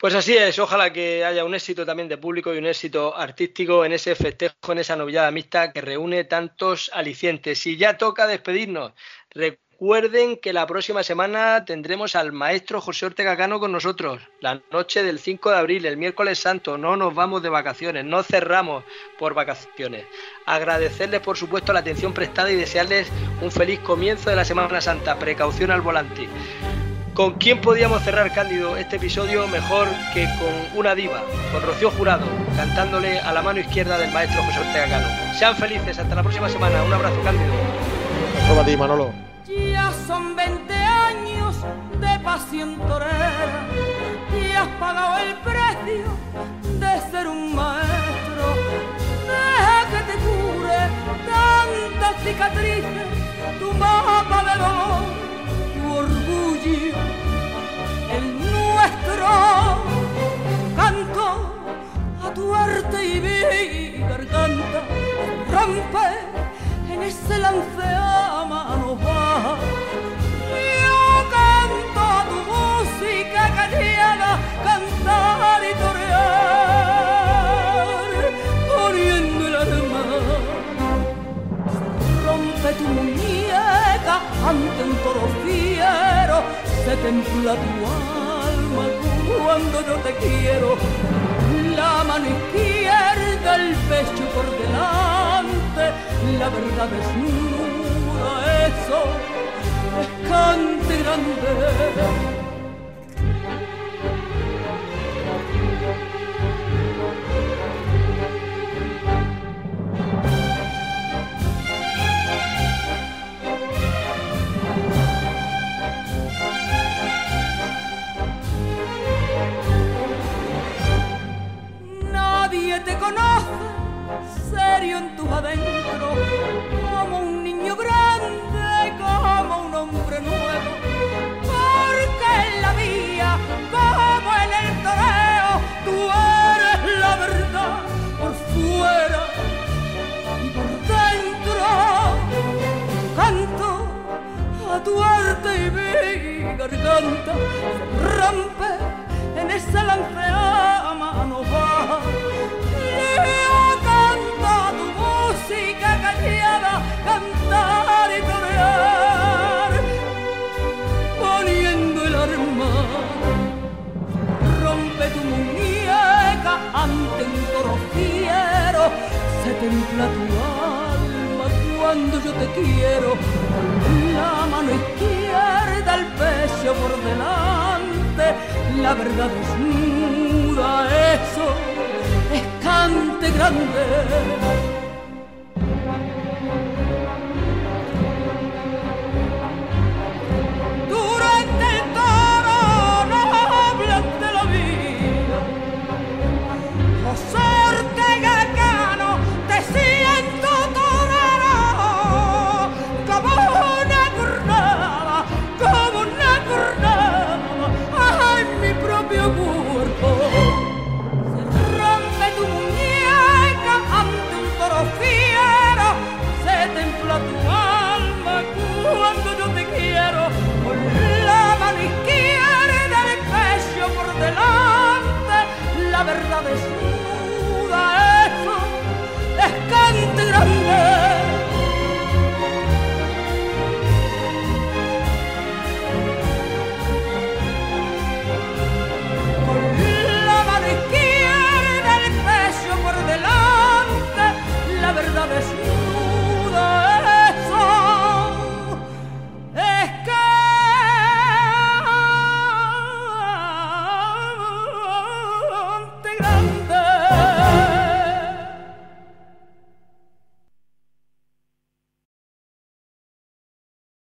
Pues así es, ojalá que haya un éxito también de público y un éxito artístico en ese festejo, en esa novillada mixta que reúne tantos alicientes. Y ya toca despedirnos. Recuerden que la próxima semana tendremos al maestro José Ortega Cano con nosotros. La noche del 5 de abril, el miércoles santo, no nos vamos de vacaciones, no cerramos por vacaciones. Agradecerles, por supuesto, la atención prestada y desearles un feliz comienzo de la Semana Santa. Precaución al volante. ¿Con quién podíamos cerrar, Cándido, este episodio mejor que con una diva, con Rocío Jurado, cantándole a la mano izquierda del maestro José Ortega Cano? Sean felices, hasta la próxima semana. Un abrazo, Cándido. Toma ti, Manolo. Ya son 20 años de pasión torera y has pagado el precio de ser un maestro. Deja que te cure tantas cicatrices, tu mapa de dolor, orgullo, el nuestro. Canto a tu arte y mi garganta rompe en ese lance a mano baja. Yo canto tu música llega cantar y torear, ante un toro fiero, se templa tu alma cuando yo te quiero. La mano izquierda, el pecho por delante la verdad desnuda, eso es cante grande. Nadie te conoce serio en tus adentros, como un niño grande, como un hombre nuevo, porque en la vía, como en el toreo, tú eres la verdad por fuera y por dentro. Canto a tu arte y mi garganta rompe en ese lance a mano baja cantar y torear, poniendo el arma. Rompe tu muñeca ante un toro fiero, se templa tu alma cuando yo te quiero. Con la mano izquierda el pecho por delante, la verdad desnuda, eso es cante grande